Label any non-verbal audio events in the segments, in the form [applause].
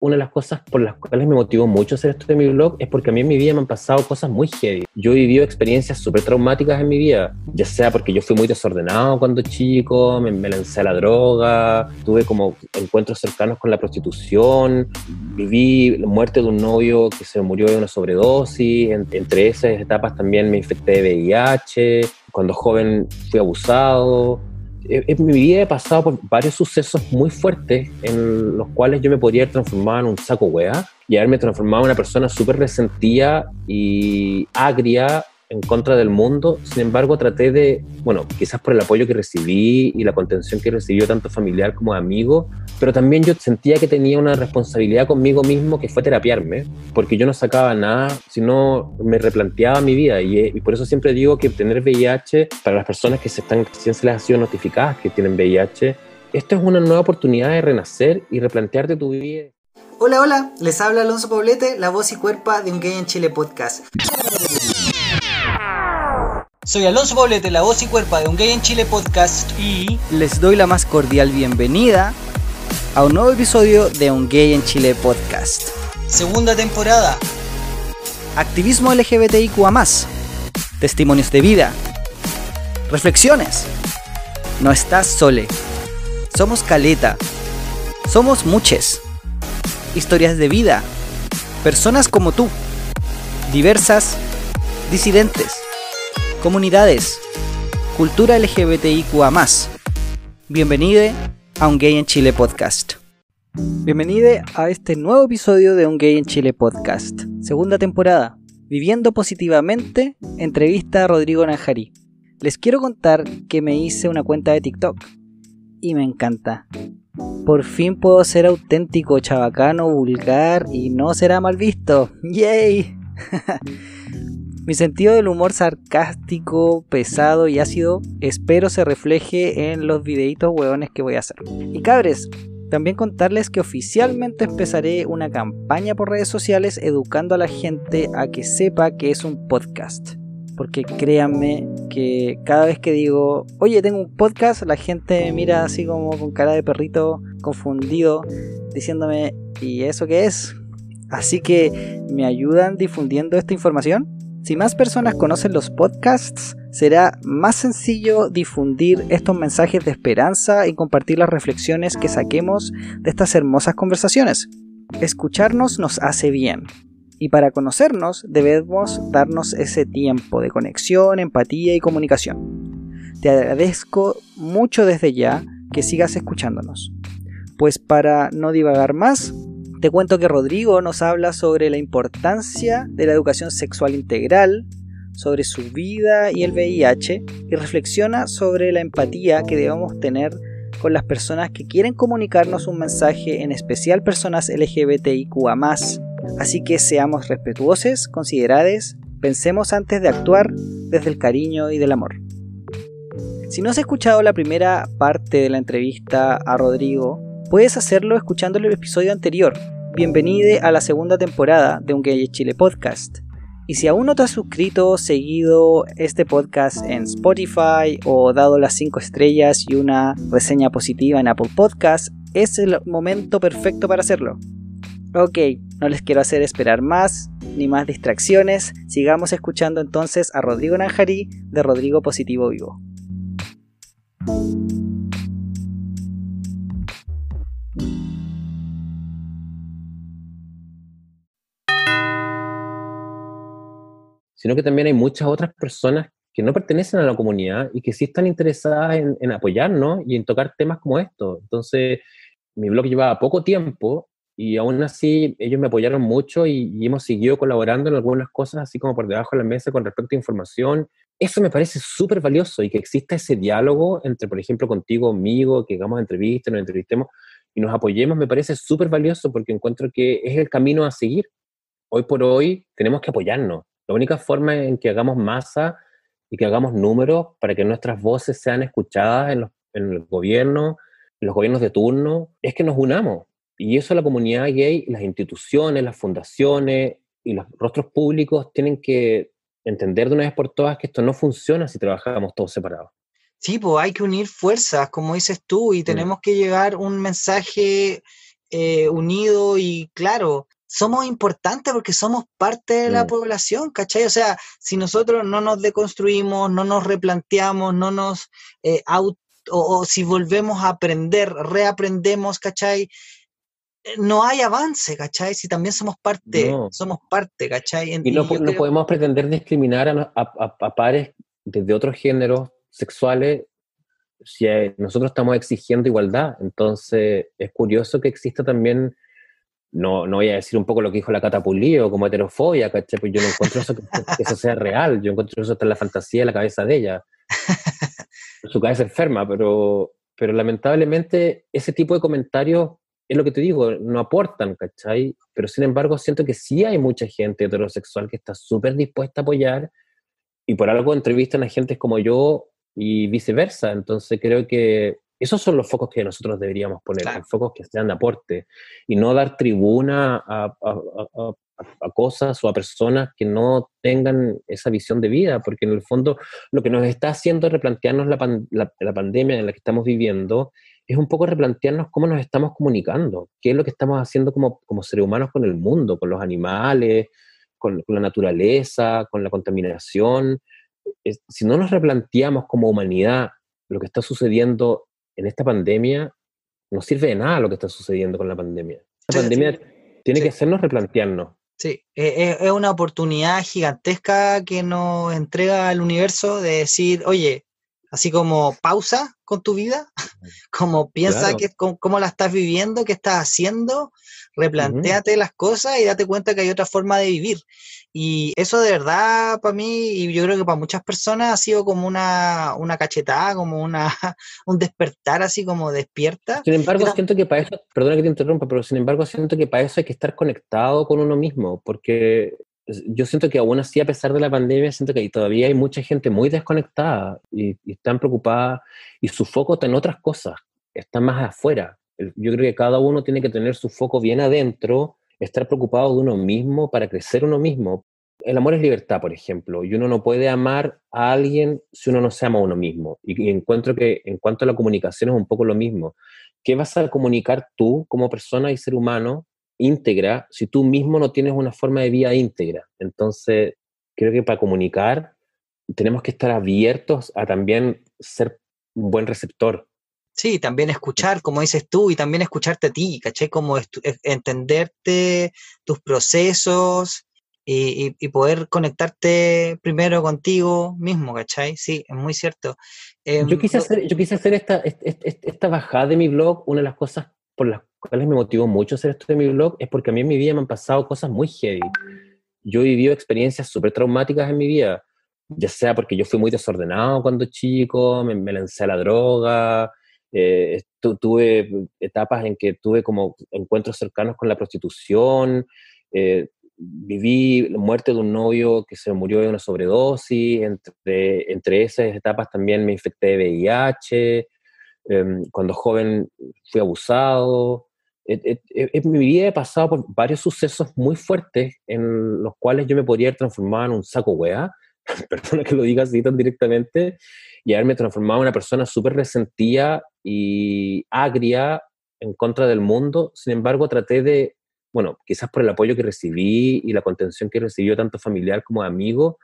una de las cosas por las cuales me motivó mucho hacer esto de mi blog es porque a mí en mi vida me han pasado cosas muy heavy. Yo he vivido experiencias súper traumáticas en mi vida, ya sea porque yo fui muy desordenado cuando chico, me, lancé a la droga, tuve como encuentros cercanos con la prostitución, viví la muerte de un novio que se murió de una sobredosis, entre esas etapas también me infecté de VIH, cuando joven fui abusado, en mi vida he pasado por varios sucesos muy fuertes en los cuales yo me podría haber transformado en un saco hueá y haberme transformado en una persona súper resentida y agria en contra del mundo. Sin embargo, traté de, bueno, quizás por el apoyo que recibí y la contención que recibió tanto familiar como amigo, pero también yo sentía que tenía una responsabilidad conmigo mismo que fue terapiarme, porque yo no sacaba nada, sino me replanteaba mi vida. Y, por eso siempre digo que tener VIH, para las personas que se están, recién se les ha sido notificadas que tienen VIH, esto es una nueva oportunidad de renacer y replantearte tu vida. Hola, hola, les habla Alonso Poblete, la voz y cuerpa de un gay en Chile podcast. Soy Alonso Poblete, la voz y cuerpa de Un Gay en Chile podcast y les doy la más cordial bienvenida a un nuevo episodio de Un Gay en Chile podcast. Segunda temporada. Activismo LGBTIQA+, testimonios de vida, reflexiones. No estás sole. Somos caleta. Somos muches. Historias de vida. Personas como tú. Diversas. Disidentes comunidades, cultura LGBTIQA. Bienvenido a Un Gay en Chile podcast. Bienvenido a este nuevo episodio de Un Gay en Chile podcast, segunda temporada. Viviendo positivamente, entrevista a Rodrigo Nanjari. Les quiero contar que me hice una cuenta de TikTok y me encanta. Por fin puedo ser auténtico, chabacano, vulgar y no será mal visto. ¡Yay! [laughs] Mi sentido del humor sarcástico, pesado y ácido espero se refleje en los videitos hueones que voy a hacer. Y cabres, también contarles que oficialmente empezaré una campaña por redes sociales educando a la gente a que sepa que es un podcast. Porque créanme que cada vez que digo, oye, tengo un podcast, la gente me mira así como con cara de perrito confundido, diciéndome, ¿y eso qué es? Así que, ¿me ayudan difundiendo esta información? Si más personas conocen los podcasts, será más sencillo difundir estos mensajes de esperanza y compartir las reflexiones que saquemos de estas hermosas conversaciones. Escucharnos nos hace bien. Y para conocernos debemos darnos ese tiempo de conexión, empatía y comunicación. Te agradezco mucho desde ya que sigas escuchándonos. Pues para no divagar más, te cuento que Rodrigo nos habla sobre la importancia de la educación sexual integral, sobre su vida y el VIH, y reflexiona sobre la empatía que debemos tener con las personas que quieren comunicarnos un mensaje, en especial personas LGBTIQA. Así que seamos respetuosos, considerados, pensemos antes de actuar desde el cariño y del amor. Si no has escuchado la primera parte de la entrevista a Rodrigo, puedes hacerlo escuchando el episodio anterior. Bienvenido a la segunda temporada de Un Gay Chile Podcast. Y si aún no te has suscrito, seguido este podcast en Spotify o dado las 5 estrellas y una reseña positiva en Apple Podcast, es el momento perfecto para hacerlo. Ok, no les quiero hacer esperar más ni más distracciones. Sigamos escuchando entonces a Rodrigo Nanjari de Rodrigo Positivo Vivo. Sino que también hay muchas otras personas que no pertenecen a la comunidad y que sí están interesadas en, apoyarnos y en tocar temas como estos. Entonces, mi blog llevaba poco tiempo y aún así ellos me apoyaron mucho y, hemos seguido colaborando en algunas cosas, así como por debajo de la mesa con respecto a información. Eso me parece súper valioso y que exista ese diálogo entre, por ejemplo, contigo, conmigo, que hagamos entrevistas, nos entrevistemos y nos apoyemos, me parece súper valioso porque encuentro que es el camino a seguir. Hoy por hoy tenemos que apoyarnos, la única forma en que hagamos masa y que hagamos números para que nuestras voces sean escuchadas en, el gobierno, en los gobiernos de turno, es que nos unamos. Y eso la comunidad gay, las instituciones, las fundaciones y los rostros públicos tienen que entender de una vez por todas que esto no funciona si trabajamos todos separados. Sí, pues hay que unir fuerzas, como dices tú, y mm. tenemos que llevar un mensaje eh, unidos y claro, somos importantes porque somos parte de la mm. población, ¿cachai? O sea, si nosotros no nos deconstruimos, no nos replanteamos, no nos eh, o, si volvemos a aprender, reaprendemos, ¿cachai? Eh, no hay avance, ¿cachai? Si también somos parte, somos parte, ¿cachai? y no, podemos pretender discriminar a, a, pares desde otros géneros sexuales si eh, nosotros estamos exigiendo igualdad. Entonces, es curioso que exista también no, no voy a decir un poco lo que dijo la Catapulío como heterofobia, ¿cachai? Pues yo no encuentro eso, que, eso sea real, yo encuentro eso está en la fantasía de la cabeza de ella. [laughs] Su cabeza enferma, pero, pero lamentablemente ese tipo de comentarios, es lo que te digo, no aportan, ¿cachai? Pero sin embargo siento que sí hay mucha gente heterosexual que está súper dispuesta a apoyar y por algo entrevistan a gente como yo y viceversa. Entonces creo que esos son los focos que nosotros deberíamos poner, los focos que sean de aporte y no dar tribuna a, cosas o a personas que no tengan esa visión de vida, porque en el fondo lo que nos está haciendo replantearnos la, la, pandemia en la que estamos viviendo es un poco replantearnos cómo nos estamos comunicando, qué es lo que estamos haciendo como, como seres humanos con el mundo, con los animales, con, la naturaleza, con la contaminación. si no nos replanteamos como humanidad lo que está sucediendo en esta pandemia no sirve de nada lo que está sucediendo con la pandemia. La pandemia tiene que hacernos replantearnos. Sí, e, e, es, una oportunidad gigantesca que nos entrega el universo de decir, oye, así como pausa con tu vida, [laughs] como piensa que, cómo, la estás viviendo, qué estás haciendo, replantéate las cosas y date cuenta que hay otra forma de vivir. Y eso de verdad para mí, y yo creo que para muchas personas ha sido como una, una cachetada, como una, [laughs] un despertar así como despierta. Sin embargo, siento que para eso, perdona que te interrumpa, pero sin embargo siento que para eso hay que estar conectado con uno mismo, porque yo siento que aún así, a pesar de la pandemia, siento que todavía hay mucha gente muy desconectada y, y están preocupada y su foco está en otras cosas, está más afuera. Yo creo que cada uno tiene que tener su foco bien adentro estar preocupado de uno mismo para crecer uno mismo. El amor es libertad, por ejemplo, y uno no puede amar a alguien si uno no se ama a uno mismo. Y, encuentro que en cuanto a la comunicación es un poco lo mismo. ¿Qué vas a comunicar tú como persona y ser humano íntegra si tú mismo no tienes una forma de vida íntegra? Entonces, creo que para comunicar tenemos que estar abiertos a también ser un buen receptor Sí, también escuchar, como dices tú, y también escucharte a ti, ¿caché? Como e, entenderte tus procesos y, poder conectarte primero contigo mismo, ¿cachai? Sí, es muy cierto. yo, em, quise hacer, yo quise hacer esta, esta, bajada de mi blog, una de las cosas por las cuales me motivó mucho hacer esto de mi blog es porque a mí en mi vida me han pasado cosas muy heavy. Yo he vivido experiencias súper traumáticas en mi vida, ya sea porque yo fui muy desordenado cuando chico, me, me lancé a la droga, eh, tuve etapas en que tuve como encuentros cercanos con la prostitución, eh, viví la muerte de un novio que se murió de una sobredosis, entre, entre esas etapas también me infecté de VIH, em, cuando joven fui abusado. En mi vida he pasado por varios sucesos muy fuertes en los cuales yo me podría haber transformado en un saco wea, [laughs] perdona que lo diga así tan directamente, y haberme transformado en una persona súper resentida y agria en contra del mundo. Sin embargo, traté de, bueno, quizás por el apoyo que recibí y la contención que recibió tanto familiar como amigo,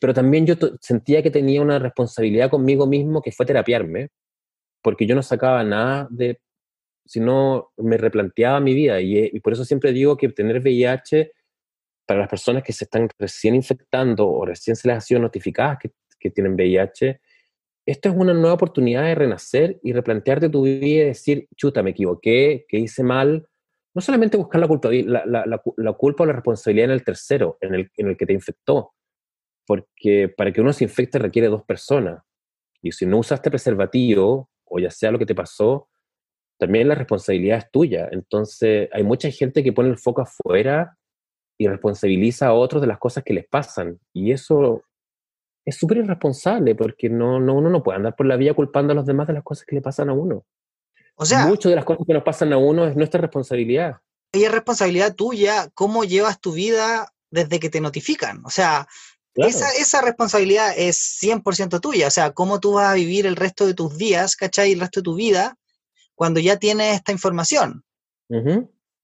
pero también yo sentía que tenía una responsabilidad conmigo mismo que fue terapiarme, porque yo no sacaba nada de, sino me replanteaba mi vida. Y, y por eso siempre digo que tener VIH para las personas que se están recién infectando o recién se les ha sido notificadas que, tienen VIH, esto es una nueva oportunidad de renacer y replantearte tu vida y decir, chuta, me equivoqué, que hice mal. No solamente buscar la culpa, la, culpa o la responsabilidad en el tercero, en el, en el que te infectó. Porque para que uno se infecte requiere dos personas. Y si no usaste preservativo, o ya sea lo que te pasó, también la responsabilidad es tuya. Entonces, hay mucha gente que pone el foco afuera y responsabiliza a otros de las cosas que les pasan. Y eso es súper irresponsable porque no, no, uno no puede andar por la vía culpando a los demás de las cosas que le pasan a uno. O sea, muchas de las cosas que nos pasan a uno es nuestra responsabilidad. Y es responsabilidad tuya cómo llevas tu vida desde que te notifican. O sea, esa, esa, responsabilidad es 100% tuya. O sea, cómo tú vas a vivir el resto de tus días, ¿cachai? El resto de tu vida cuando ya tienes esta información.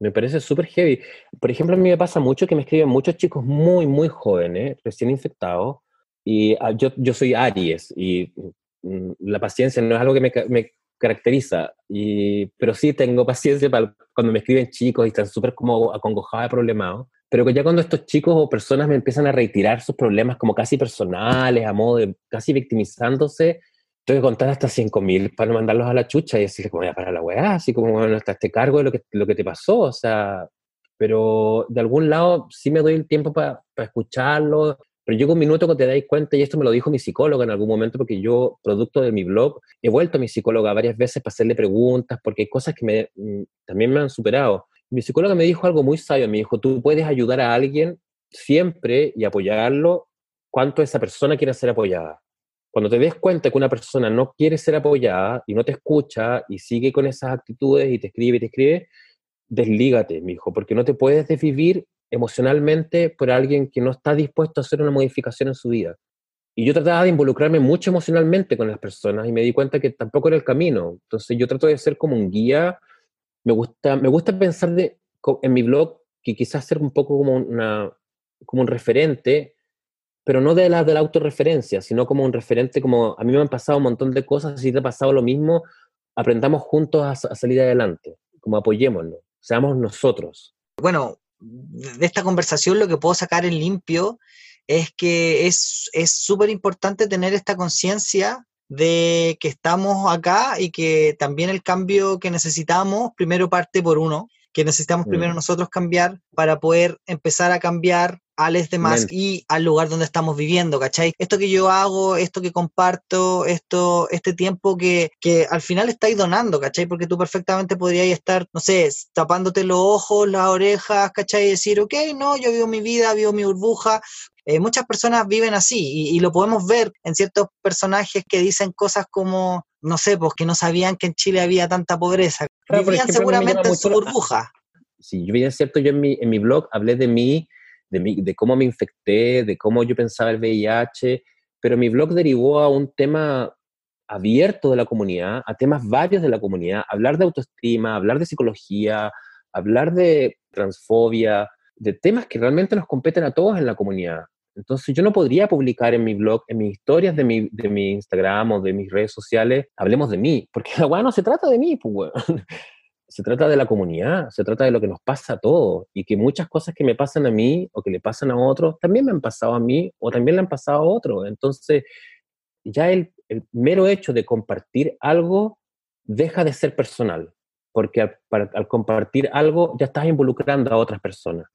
Me parece súper heavy. Por ejemplo, a mí me pasa mucho que me escriben muchos chicos muy, muy jóvenes, recién infectados, y ah, yo, yo soy Aries, y mm, la paciencia no es algo que me, me caracteriza, y, pero sí tengo paciencia para cuando me escriben chicos y están súper como acongojados, problemados, pero que ya cuando estos chicos o personas me empiezan a retirar sus problemas como casi personales, a modo de casi victimizándose, tengo que contar hasta 5.000 para no mandarlos a la chucha y decirle como, ya para la weá, así como, bueno, hasta este cargo de lo que, lo que te pasó, o sea, pero de algún lado sí me doy el tiempo para escucharlo, pero llega un minuto que te dais cuenta, y esto me lo dijo mi psicóloga en algún momento, porque yo, producto de mi blog, he vuelto a mi psicóloga varias veces para hacerle preguntas, porque hay cosas que me, mm, también me han superado. Mi psicóloga me dijo algo muy sabio, me dijo, tú puedes ayudar a alguien siempre y apoyarlo cuanto esa persona quiera ser apoyada. Cuando te des cuenta que una persona no quiere ser apoyada y no te escucha y sigue con esas actitudes y te escribe y te escribe, deslígate, hijo, porque no te puedes desvivir emocionalmente por alguien que no está dispuesto a hacer una modificación en su vida. Y yo trataba de involucrarme mucho emocionalmente con las personas y me di cuenta que tampoco era el camino. Entonces yo trato de ser como un guía. Me gusta, me gusta pensar en mi blog que quizás ser un poco como, una, como un referente pero no de la, de la autorreferencia, sino como un referente, como a mí me han pasado un montón de cosas, si te ha pasado lo mismo, aprendamos juntos a, salir adelante, como apoyémonos, seamos nosotros. Bueno, de esta conversación lo que puedo sacar en limpio es que es súper importante tener esta conciencia de que estamos acá y que también el cambio que necesitamos primero parte por uno, que necesitamos mm. primero nosotros cambiar para poder empezar a cambiar a los demás y al lugar donde estamos viviendo, ¿cachai? Esto que yo hago, esto que comparto, esto, este tiempo que, que al final estáis donando, ¿cachai? Porque tú perfectamente podrías estar, no sé, tapándote los ojos, las orejas, ¿cachai? Y decir, ok, no, yo vivo mi vida, vivo mi burbuja, eh, muchas personas viven así y, lo podemos ver en ciertos personajes que dicen cosas como, no sé, pues que no sabían que en Chile había tanta pobreza. Vivían seguramente en su burbuja. Sí, yo bien cierto, yo en mi, en mi blog hablé de mí de, cómo me infecté, de cómo yo pensaba el VIH, pero mi blog derivó a un tema abierto de la comunidad, a temas varios de la comunidad, hablar de autoestima, hablar de psicología, hablar de transfobia, de temas que realmente nos competen a todos en la comunidad. Entonces yo no podría publicar en mi blog, en mis historias de mi, de mi Instagram o de mis redes sociales, hablemos de mí, porque [laughs] la weá no se trata de mí, pues se trata de la comunidad, se trata de lo que nos pasa a todos y que muchas cosas que me pasan a mí o que le pasan a otros también me han pasado a mí o también le han pasado a otros. Entonces, ya el, mero hecho de compartir algo deja de ser personal, porque al, compartir algo ya estás involucrando a otras personas,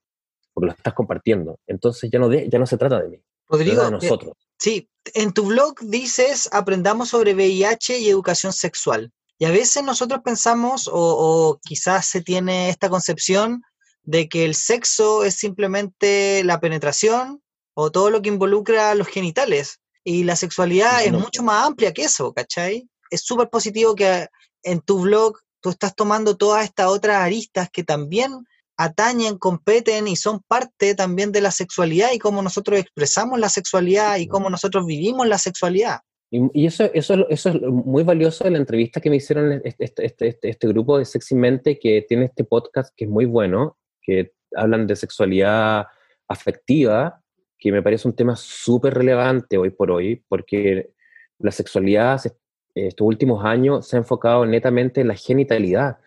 porque lo estás compartiendo. Entonces ya no, ya no se trata de mí. Rodrigo, de nosotros. sí, en tu blog dices aprendamos sobre VIH y educación sexual. Y a veces nosotros pensamos, o, quizás se tiene esta concepción, de que el sexo es simplemente la penetración o todo lo que involucra los genitales. Y la sexualidad es mucho más amplia que eso, ¿cachai? Es súper positivo que en tu blog tú estás tomando todas estas otras aristas que también atañen, competen y son parte también de la sexualidad y cómo nosotros expresamos la sexualidad y cómo nosotros vivimos la sexualidad. Y, eso, eso, eso es muy valioso de la entrevista que me hicieron este, este, este, este, grupo de Sexy Mente que tiene este podcast que es muy bueno, que hablan de sexualidad afectiva, que me parece un tema súper relevante hoy por hoy, porque la sexualidad estos últimos años se ha enfocado netamente en la genitalidad.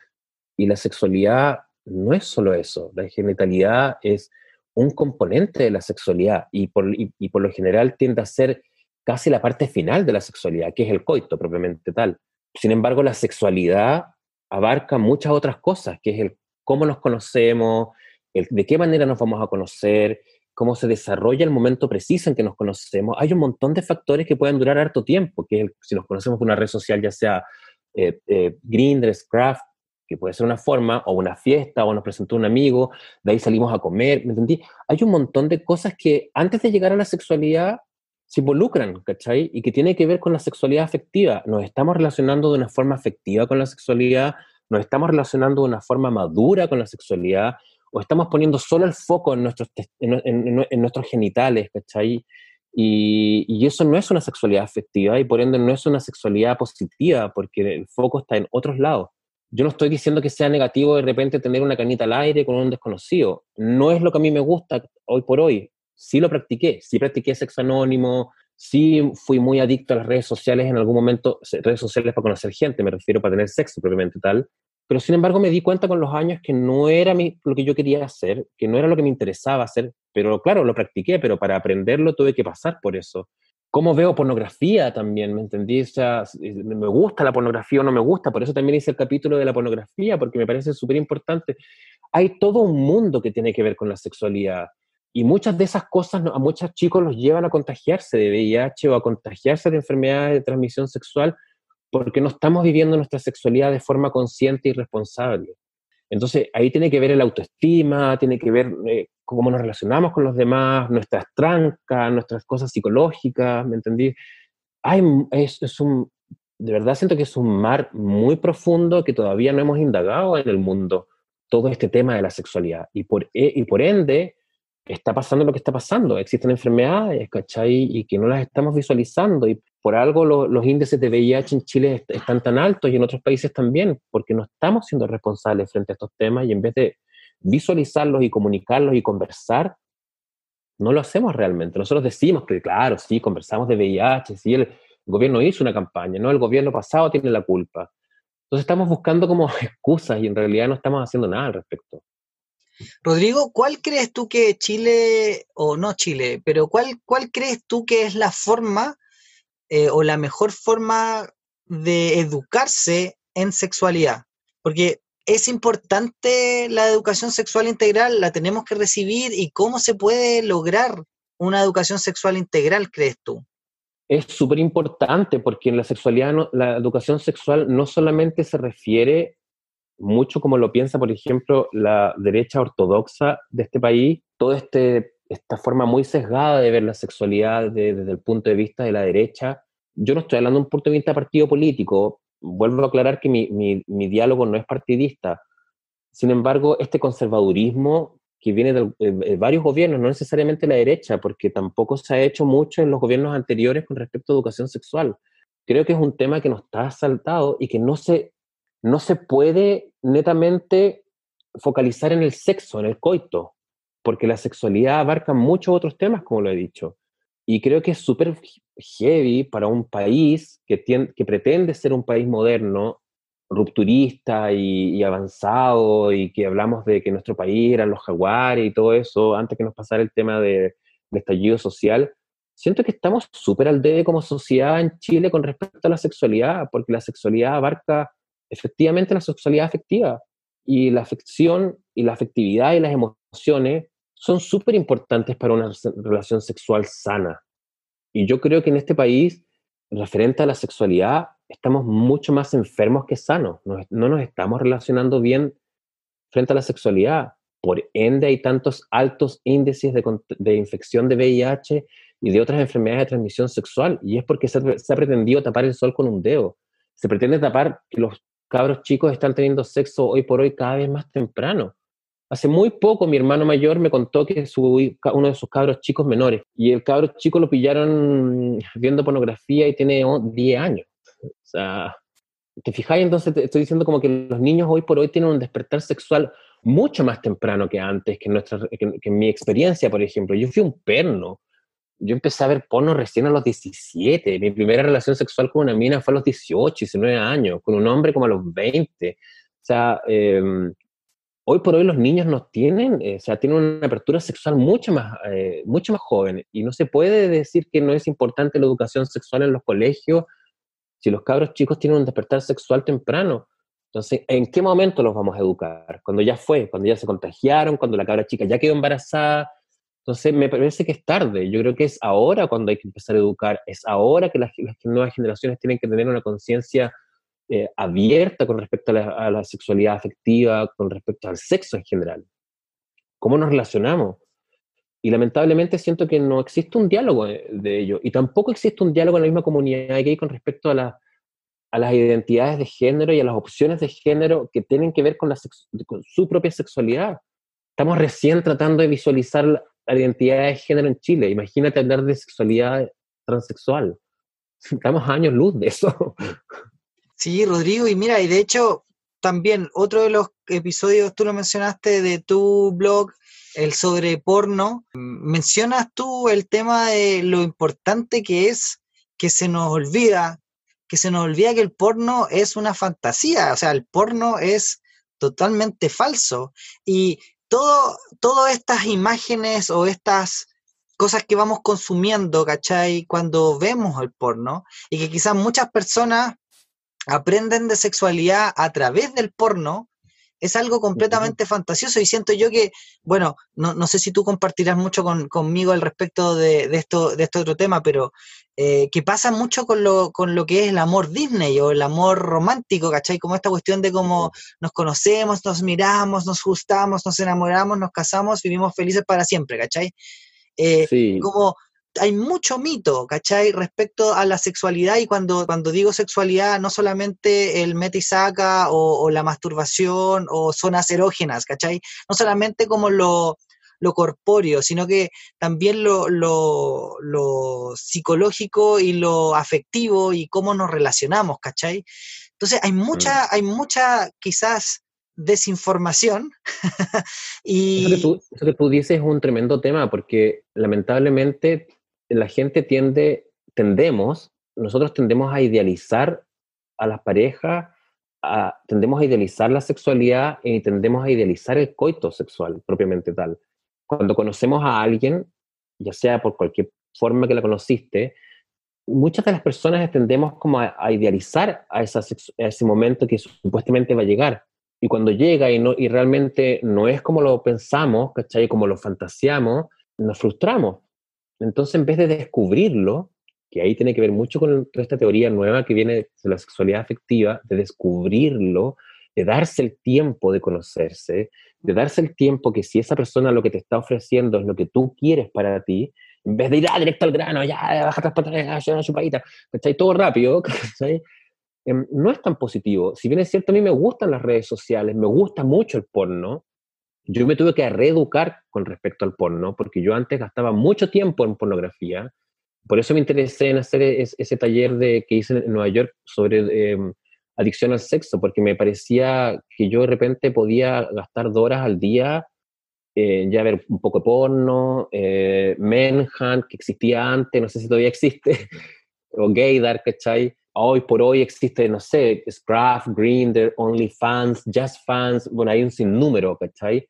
Y la sexualidad no es solo eso, la genitalidad es un componente de la sexualidad y por, y por lo general tiende a ser casi la parte final de la sexualidad, que es el coito propiamente tal. Sin embargo, la sexualidad abarca muchas otras cosas, que es el cómo nos conocemos, el, de qué manera nos vamos a conocer, cómo se desarrolla el momento preciso en que nos conocemos. Hay un montón de factores que pueden durar harto tiempo, que es si nos conocemos por una red social, ya sea eh, eh, Grindr, que puede ser una forma, o una fiesta, o nos presentó un amigo, de ahí salimos a comer, ¿me entendí? Hay un montón de cosas que antes de llegar a la sexualidad se involucran, ¿cachai? Y que tiene que ver con la sexualidad afectiva. Nos estamos relacionando de una forma afectiva con la sexualidad, nos estamos relacionando de una forma madura con la sexualidad, o estamos poniendo solo el foco en nuestros, en, nuestros genitales, ¿cachai? Y, y, eso no es una sexualidad afectiva y por ende no es una sexualidad positiva porque el foco está en otros lados. yo no estoy diciendo que sea negativo de repente tener una canita al aire con un desconocido. No es lo que a mí me gusta hoy por hoy. Sí lo practiqué, sí practiqué sexo anónimo, sí fui muy adicto a las redes sociales en algún momento, redes sociales para conocer gente, me refiero para tener sexo propiamente tal. Pero sin embargo me di cuenta con los años que no era lo que yo quería hacer, que no era lo que me interesaba hacer. Pero claro, lo practiqué, pero para aprenderlo tuve que pasar por eso cómo veo pornografía también, ¿me entendí? O sea, me gusta la pornografía o no me gusta, por eso también hice el capítulo de la pornografía, porque me parece súper importante. Hay todo un mundo que tiene que ver con la sexualidad. Y muchas de esas cosas a muchos chicos los llevan a contagiarse de VIH o a contagiarse de enfermedades de transmisión sexual porque no estamos viviendo nuestra sexualidad de forma consciente y responsable. Entonces, ahí tiene que ver el autoestima, tiene que ver eh, cómo nos relacionamos con los demás, nuestras trancas, nuestras cosas psicológicas, ¿me entendí? Hay, es, es, un, de verdad siento que es un mar muy profundo que todavía no hemos indagado en el mundo, todo este tema de la sexualidad. Y por, e, y por ende, está pasando lo que está pasando. Existen enfermedades, ¿cachai? Y que no las estamos visualizando. Y por algo los índices de VIH en Chile están tan altos y en otros países también, porque no estamos siendo responsables frente a estos temas y en vez de visualizarlos y comunicarlos y conversar, no lo hacemos realmente. Nosotros decimos que, claro, sí, conversamos de VIH, sí, el, gobierno hizo una campaña, no, el gobierno pasado tiene la culpa. Entonces estamos buscando como [laughs] excusas y en realidad no estamos haciendo nada al respecto. Rodrigo, ¿cuál crees tú que Chile, o no Chile, pero cuál, cuál crees tú que es la forma eh, o la mejor forma de educarse en sexualidad? Porque es importante la educación sexual integral, la tenemos que recibir y cómo se puede lograr una educación sexual integral, crees tú? Es súper importante porque en la sexualidad, la educación sexual no solamente se refiere mucho como lo piensa, por ejemplo, la derecha ortodoxa de este país, toda este, esta forma muy sesgada de ver la sexualidad desde el punto de vista de la derecha. Yo no estoy hablando de un punto de vista partido político, vuelvo a aclarar que mi, mi, diálogo no es partidista. Sin embargo, este conservadurismo que viene de, varios gobiernos, no necesariamente la derecha, porque tampoco se ha hecho mucho en los gobiernos anteriores con respecto a educación sexual. Creo que es un tema que nos está saltado y que no se, no se puede netamente focalizar en el sexo, en el coito, porque la sexualidad abarca muchos otros temas, como lo he dicho. Y creo que es súper heavy para un país que, tiene, que pretende ser un país moderno, rupturista y, avanzado, y que hablamos de que nuestro país eran los jaguares y todo eso, antes que nos pasara el tema de, del estallido social. Siento que estamos súper al debe como sociedad en Chile con respecto a la sexualidad, porque la sexualidad abarca efectivamente la sexualidad afectiva. Y la afección y la afectividad y las emociones son súper importantes para una relación sexual sana. Y yo creo que en este país, referente a la sexualidad, estamos mucho más enfermos que sanos. No, nos estamos relacionando bien frente a la sexualidad. Por ende, hay tantos altos índices de, infección de VIH y de otras enfermedades de transmisión sexual. Y es porque se, se ha pretendido tapar el sol con un dedo. Se pretende tapar que los cabros chicos están teniendo sexo hoy por hoy cada vez más temprano. Hace muy poco mi hermano mayor me contó que su, uno de sus cabros chicos menores, y el cabro chico lo pillaron viendo pornografía y tiene 10 años. O sea, ¿te fijáis? Entonces te estoy diciendo como que los niños hoy por hoy tienen un despertar sexual mucho más temprano que antes, que, nuestra, que, en mi experiencia, por ejemplo. Yo fui un perno. Yo empecé a ver porno recién a los 17. Mi primera relación sexual con una mina fue a los 18, 19 años, con un hombre como a los 20. O sea, eh, hoy por hoy los niños no tienen, eh, o sea, tienen una apertura sexual mucho más, eh, mucho más joven y no se puede decir que no es importante la educación sexual en los colegios si los cabros chicos tienen un despertar sexual temprano. Entonces, ¿en qué momento los vamos a educar? Cuando ya fue, cuando ya se contagiaron, cuando la cabra chica ya quedó embarazada. Entonces, me parece que es tarde. Yo creo que es ahora cuando hay que empezar a educar, es ahora que las nuevas generaciones tienen que tener una conciencia eh, abierta con respecto a la, sexualidad afectiva, con respecto al sexo en general. ¿Cómo nos relacionamos? Y lamentablemente siento que no existe un diálogo de, ello. Y tampoco existe un diálogo en la misma comunidad gay con respecto a, a las identidades de género y a las opciones de género que tienen que ver con, la con su propia sexualidad. Estamos recién tratando de visualizar la, identidad de género en Chile. Imagínate hablar de sexualidad transexual. [laughs] Estamos años luz de eso. Sí, Rodrigo, y mira, y de hecho, también, otro de los episodios, tú lo mencionaste, de tu blog, el sobre porno, mencionas tú el tema de lo importante que es que se nos olvida, que se nos olvida que el porno es una fantasía, o sea, el porno es totalmente falso. Y todo, todas estas imágenes o estas cosas que vamos consumiendo, ¿cachai? Cuando vemos el porno, y que quizás muchas personas aprenden de sexualidad a través del porno, es algo completamente fantasioso y siento yo que, bueno, no, sé si tú compartirás mucho conmigo al respecto de, esto, de este otro tema, pero eh, que pasa mucho con lo, con lo que es el amor Disney o el amor romántico, ¿cachai? Como esta cuestión de cómo nos conocemos, nos miramos, nos gustamos, nos enamoramos, nos casamos, vivimos felices para siempre, ¿cachai? Eh, como hay mucho mito, ¿cachai? Respecto a la sexualidad y cuando, cuando digo sexualidad, no solamente el meta y saca o, la masturbación o zonas erógenas, ¿cachai? No solamente como lo, corpóreo, sino que también lo, lo, psicológico y lo afectivo y cómo nos relacionamos, ¿cachai? Entonces hay mucha, mm. hay mucha quizás desinformación. [laughs] y... Eso que, tú, eso que tú dices es un tremendo tema porque lamentablemente la gente tiende, tendemos, nosotros tendemos a idealizar a las parejas, tendemos a idealizar la sexualidad y tendemos a idealizar el coito sexual propiamente tal. Cuando conocemos a alguien, ya sea por cualquier forma que la conociste, muchas de las personas tendemos como a, idealizar a, esa, ese momento que supuestamente va a llegar. Y cuando llega y, no, y realmente no es como lo pensamos, ¿cachai? Como lo fantaseamos, nos frustramos. Entonces, en vez de descubrirlo, que ahí tiene que ver mucho con toda esta teoría nueva que viene de la sexualidad afectiva, de descubrirlo, de darse el tiempo de conocerse, de darse el tiempo que si esa persona lo que te está ofreciendo es lo que tú quieres para ti, en vez de ir ah, directo al grano, ya, baja las pantalones, una chupadita, ¿cachai? Todo rápido, [laughs] ¿cachai? Em, no es tan positivo. Si bien es cierto, a mí me gustan las redes sociales, me gusta mucho el porno, yo me tuve que reeducar con respecto al porno, porque yo antes gastaba mucho tiempo en pornografía. Por eso me interesé en hacer ese taller de, que hice en Nueva York sobre em, adicción al sexo, porque me parecía que yo de repente podía gastar dos horas al día en ya ver un poco de porno, eh, Menhunt, que existía antes, no sé si todavía existe, [laughs] o Gaydar, ¿cachai? Hoy por hoy existe, no sé, Scruff, Grindr, OnlyFans, JustFans, bueno, hay un sinnúmero, ¿cachai?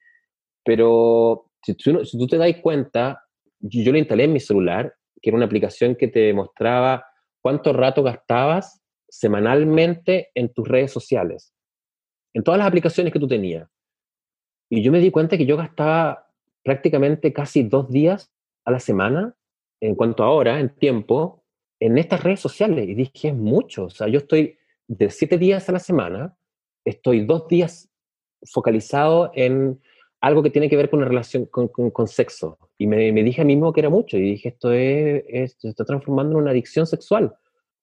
Pero si tú, si tú te das cuenta, yo, lo instalé en mi celular, que era una aplicación que te mostraba cuánto rato gastabas semanalmente en tus redes sociales, en todas las aplicaciones que tú tenías. Y yo me di cuenta que yo gastaba prácticamente casi dos días a la semana, en cuanto a hora, en tiempo, en estas redes sociales. Y dije, es mucho. O sea, yo estoy de siete días a la semana, estoy dos días focalizado en algo que tiene que ver con una relación con, con, sexo. Y me, me, dije a mí mismo que era mucho. Y dije, esto, es, se está transformando en una adicción sexual.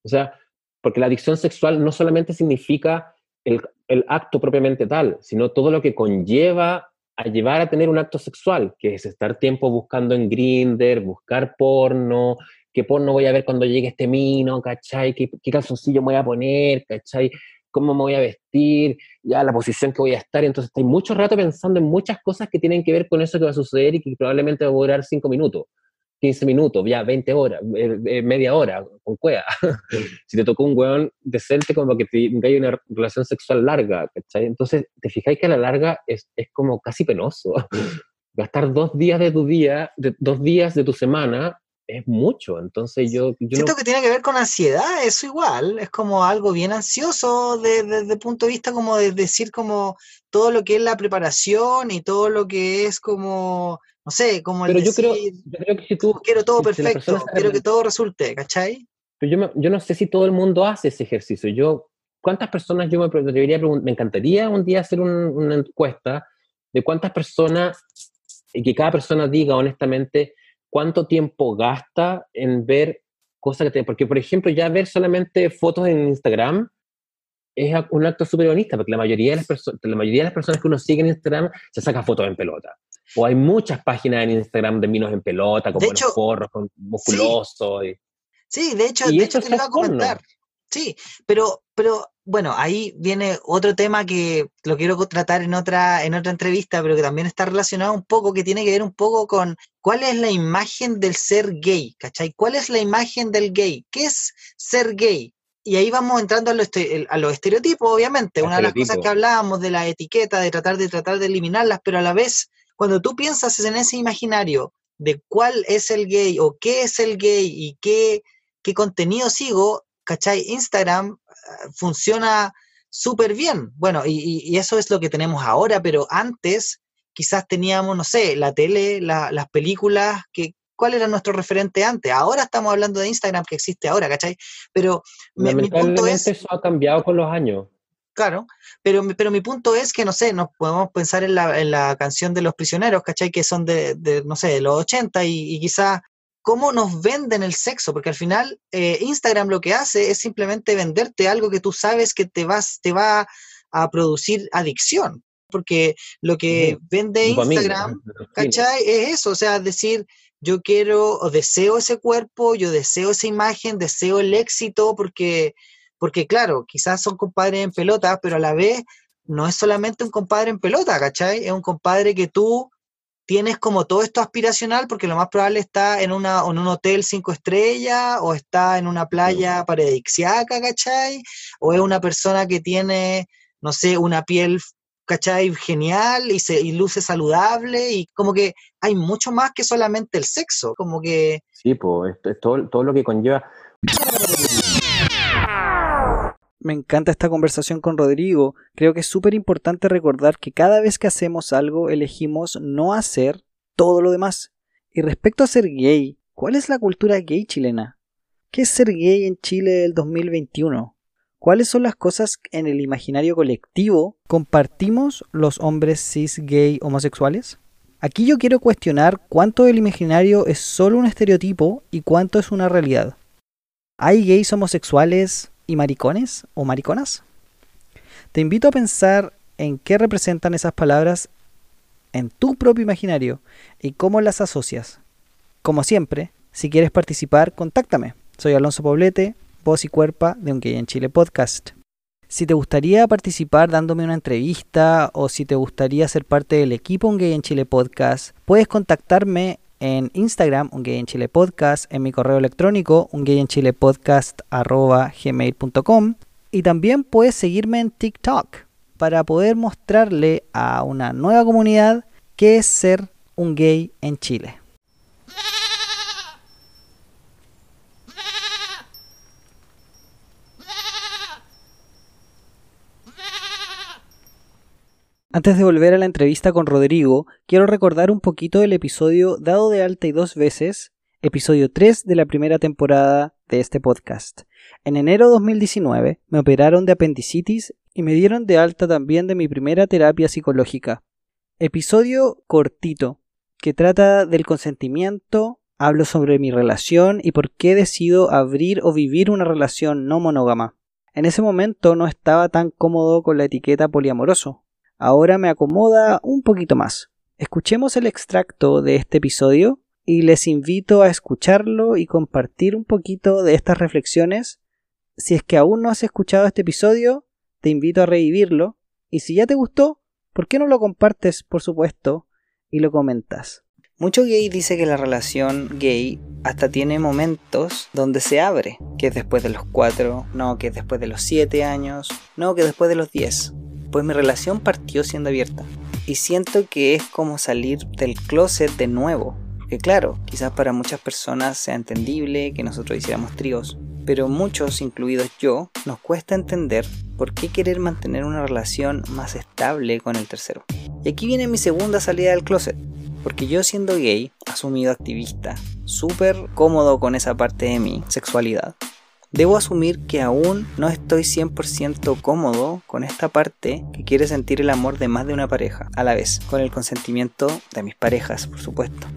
O sea, porque la adicción sexual no solamente significa el, el acto propiamente tal, sino todo lo que conlleva a llevar a tener un acto sexual, que es estar tiempo buscando en Grinder, buscar porno, qué porno voy a ver cuando llegue este mino, ¿cachai? ¿Qué, qué calzoncillo me voy a poner, ¿cachai? Cómo me voy a vestir, ya la posición que voy a estar. Entonces, estoy mucho rato pensando en muchas cosas que tienen que ver con eso que va a suceder y que probablemente va a durar 5 minutos, 15 minutos, ya 20 horas, eh, eh, media hora, con cueva. [laughs] si te tocó un weón decente, como que hay una relación sexual larga, ¿cachai? Entonces, te fijáis que a la larga es, es como casi penoso. [laughs] Gastar dos días de tu día, de, dos días de tu semana es mucho. Entonces yo... Siento que tiene que ver con ansiedad, eso igual, es como algo bien ansioso desde el punto de vista como de decir como todo lo que es la preparación y todo lo que es como, no sé, como el Pero yo, creo, yo creo que si tú... Quiero todo perfecto, quiero que todo resulte, ¿cachai? Pero yo, yo no sé si todo el mundo hace ese ejercicio. Yo, ¿cuántas personas yo me debería Me encantaría un día hacer una encuesta de cuántas personas, y que cada persona diga honestamente, cuánto tiempo gasta en ver cosas que te... Porque, por ejemplo, ya ver solamente fotos en Instagram es un acto súper bonito, porque la mayoría, de las personas, la mayoría de las personas que uno sigue en Instagram se saca fotos en pelota. O hay muchas páginas en Instagram de minos en pelota, con buenos porros, con musculosos. Sí. de hecho, de hecho te lo iba a comentar. Sí, pero, pero bueno, ahí viene otro tema que lo quiero tratar en otra, en otra entrevista, pero que también está relacionado un poco, que tiene que ver un poco con cuál es la imagen del ser gay, ¿cachai? ¿Cuál es la imagen del gay? ¿Qué es ser gay? Y ahí vamos entrando a los, estereotipos, obviamente. Una de las cosas que hablábamos de la etiqueta, de tratar de tratar de eliminarlas, pero a la vez, cuando tú piensas en ese imaginario de cuál es el gay o qué es el gay y qué, qué contenido sigo, ¿cachai? Instagram eh, funciona súper bien. Bueno, y, eso es lo que tenemos ahora, pero antes quizás teníamos, no sé, la tele, las películas, que, ¿cuál era nuestro referente antes? Ahora estamos hablando de Instagram que existe ahora, ¿cachai? Pero mi punto es... Eso ha cambiado con los años. Claro, pero, pero mi punto es que, no sé, nos podemos pensar en la, en la canción de los prisioneros, ¿cachai? Que son de, de no sé, de los 80 y, y quizás cómo nos venden el sexo, porque al final eh, Instagram lo que hace es simplemente venderte algo que tú sabes que te, vas, te va a producir adicción, porque lo que vende Instagram, ¿cachai? Es eso, o sea, decir, yo quiero o deseo ese cuerpo, yo deseo esa imagen, deseo el éxito, porque, porque claro, quizás son compadres en pelota, pero a la vez no es solamente un compadre en pelota, ¿cachai? Es un compadre que tú tienes como todo esto aspiracional porque lo más probable está en, una, en un hotel cinco estrellas o está en una playa paradisiaca, ¿cachai? O es una persona que tiene, no sé, una piel, ¿cachai? Genial y, se, y luce saludable y como que hay mucho más que solamente el sexo, como que... Sí, pues es todo, todo lo que conlleva me encanta esta conversación con Rodrigo. Creo que es súper importante recordar que cada vez que hacemos algo elegimos no hacer todo lo demás. Y respecto a ser gay, ¿cuál es la cultura gay chilena? ¿Qué es ser gay en Chile del 2021? ¿Cuáles son las cosas en el imaginario colectivo compartimos los hombres cis gay homosexuales? Aquí yo quiero cuestionar cuánto del imaginario es solo un estereotipo y cuánto es una realidad. ¿Hay gays homosexuales y maricones o mariconas? Te invito a pensar en qué representan esas palabras en tu propio imaginario y cómo las asocias. Como siempre, si quieres participar, contáctame. Soy Alonso Poblete, voz y cuerpa de Un Gay en Chile podcast. Si te gustaría participar dándome una entrevista o si te gustaría ser parte del equipo Un Gay en Chile podcast, puedes contactarme en Instagram, un gay en Chile podcast, en mi correo electrónico, un gay en Chile podcast gmail.com y también puedes seguirme en TikTok para poder mostrarle a una nueva comunidad qué es ser un gay en Chile. Antes de volver a la entrevista con Rodrigo, quiero recordar un poquito el episodio dado de alta y dos veces, episodio 3 de la primera temporada de este podcast. En enero de 2019 me operaron de apendicitis y me dieron de alta también de mi primera terapia psicológica. Episodio cortito, que trata del consentimiento, hablo sobre mi relación y por qué decido abrir o vivir una relación no monógama. En ese momento no estaba tan cómodo con la etiqueta poliamoroso, ahora me acomoda un poquito más. Escuchemos el extracto de este episodio y les invito a escucharlo y compartir un poquito de estas reflexiones. Si es que aún no has escuchado este episodio, te invito a revivirlo y si ya te gustó, ¿por qué no lo compartes, por supuesto, y lo comentas? Mucho gay dice que la relación gay hasta tiene momentos donde se abre, que es después de los 4, no, que es después de los 7 años, no, que después de los 10 pues mi relación partió siendo abierta. Y siento que es como salir del closet de nuevo. Que claro, quizás para muchas personas sea entendible que nosotros hiciéramos tríos, pero muchos, incluidos yo, nos cuesta entender por qué querer mantener una relación más estable con el tercero. Y aquí viene mi segunda salida del closet, porque yo siendo gay, asumido activista, súper cómodo con esa parte de mi sexualidad, Debo asumir que aún no estoy 100% cómodo con esta parte que quiere sentir el amor de más de una pareja, a la vez, con el consentimiento de mis parejas, por supuesto.